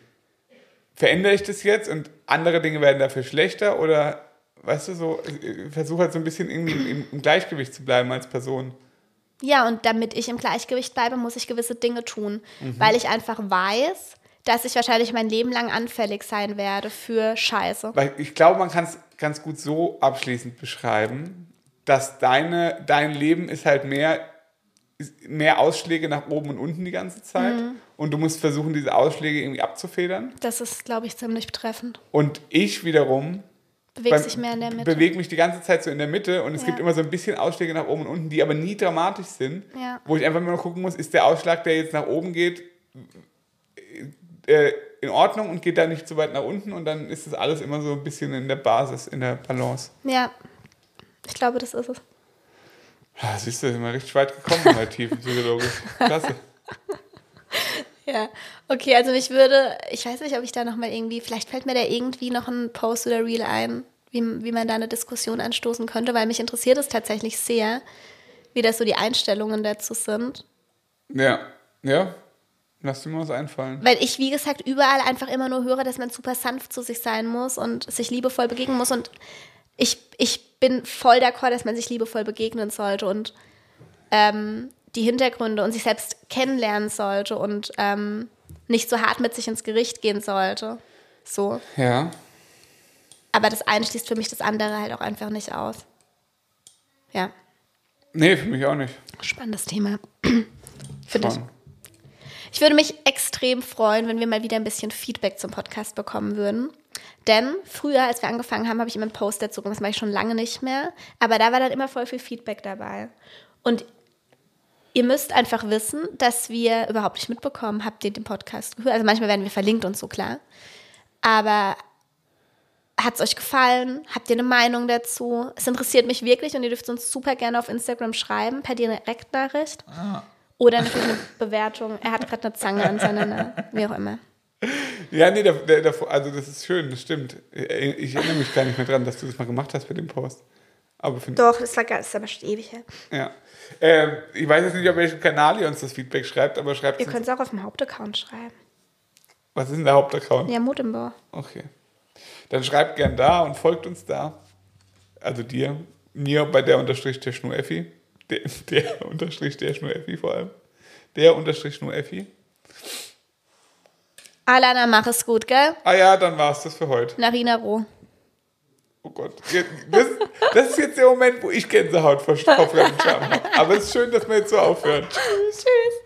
Speaker 2: Verändere ich das jetzt und andere Dinge werden dafür schlechter oder, weißt du, so, ich versuche halt so ein bisschen irgendwie im, im Gleichgewicht zu bleiben als Person.
Speaker 1: Ja, und damit ich im Gleichgewicht bleibe, muss ich gewisse Dinge tun,
Speaker 2: Mhm.
Speaker 1: weil ich einfach weiß, dass ich wahrscheinlich mein Leben lang anfällig sein werde für Scheiße.
Speaker 2: Weil ich glaube, man kann es ganz gut so abschließend beschreiben, dass deine, dein Leben ist halt mehr, mehr Ausschläge nach oben und unten die ganze Zeit.
Speaker 1: Mhm.
Speaker 2: Und du musst versuchen, diese Ausschläge irgendwie abzufedern.
Speaker 1: Das ist, glaube ich, ziemlich betreffend.
Speaker 2: Und ich wiederum
Speaker 1: Bewegt sich mehr in der Mitte.
Speaker 2: bewege mich die ganze Zeit so in der Mitte und es
Speaker 1: Ja.
Speaker 2: gibt immer so ein bisschen Ausschläge nach oben und unten, die aber nie dramatisch sind.
Speaker 1: Ja.
Speaker 2: Wo ich einfach nur gucken muss, ist der Ausschlag, der jetzt nach oben geht, äh, in Ordnung und geht da nicht zu weit nach unten und dann ist das alles immer so ein bisschen in der Basis, in der Balance.
Speaker 1: Ja, ich glaube, das ist es.
Speaker 2: Ja, siehst du, sind wir richtig weit gekommen bei tiefenpsychologisch. (laughs) Klasse. (laughs)
Speaker 1: Ja, okay, also mich würde, ich weiß nicht, ob ich da nochmal irgendwie, vielleicht fällt mir da irgendwie noch ein Post oder Reel ein, wie, wie man da eine Diskussion anstoßen könnte, weil mich interessiert es tatsächlich sehr, wie das so die Einstellungen dazu sind.
Speaker 2: Ja, ja. Lass dir mal was einfallen.
Speaker 1: Weil ich, wie gesagt, überall einfach immer nur höre, dass man super sanft zu sich sein muss und sich liebevoll begegnen muss. Und ich, ich bin voll d'accord, dass man sich liebevoll begegnen sollte und ähm, die Hintergründe und sich selbst kennenlernen sollte und ähm, nicht so hart mit sich ins Gericht gehen sollte. So.
Speaker 2: Ja.
Speaker 1: Aber das eine schließt für mich das andere halt auch einfach nicht aus. Ja,
Speaker 2: Nee, für mich auch nicht.
Speaker 1: spannendes Thema. (clears throat) Finde ich. Ich würde mich extrem freuen, wenn wir mal wieder ein bisschen Feedback zum Podcast bekommen würden. Denn früher, als wir angefangen haben, habe ich immer einen Post dazu gemacht. Das mache ich schon lange nicht mehr. Aber da war dann immer voll viel Feedback dabei. Und ihr müsst einfach wissen, dass wir überhaupt nicht mitbekommen, habt ihr den Podcast gehört? Also manchmal werden wir verlinkt und so, klar. Aber Hat es euch gefallen? Habt ihr eine Meinung dazu? Es interessiert mich wirklich und ihr dürft uns super gerne auf Instagram schreiben, per Direktnachricht.
Speaker 2: Ah.
Speaker 1: Oder natürlich eine Bewertung. Er hat gerade eine Zange an seiner Nase. Wie auch immer.
Speaker 2: Ja, nee, der, der, der, also das ist schön, das stimmt. Ich erinnere mich gar nicht mehr dran, dass du das mal gemacht hast bei dem Post. Aber
Speaker 1: Doch, das war ist aber schon ewig her.
Speaker 2: ja. Ähm, ich weiß jetzt nicht, auf welchem Kanal ihr uns das Feedback schreibt, aber schreibt
Speaker 1: Ihr
Speaker 2: uns.
Speaker 1: könnt es auch auf dem Hauptaccount schreiben.
Speaker 2: Was ist denn der Hauptaccount?
Speaker 1: Ja, Mutimbau.
Speaker 2: Okay. Dann schreibt gern da und folgt uns da. Also dir, mir bei der Unterstrich der Schnureffi. Der, der (laughs) Unterstrich der Schnureffi vor allem. Der Unterstrich Schnureffi.
Speaker 1: Alana, mach es gut, gell?
Speaker 2: Ah ja, dann war's das für heute.
Speaker 1: Narina Roh.
Speaker 2: Oh Gott. Das, das ist jetzt der Moment, wo ich Gänsehaut vor, (laughs) Scham habe. Aber es ist schön, dass wir jetzt so aufhören.
Speaker 1: Tschüss.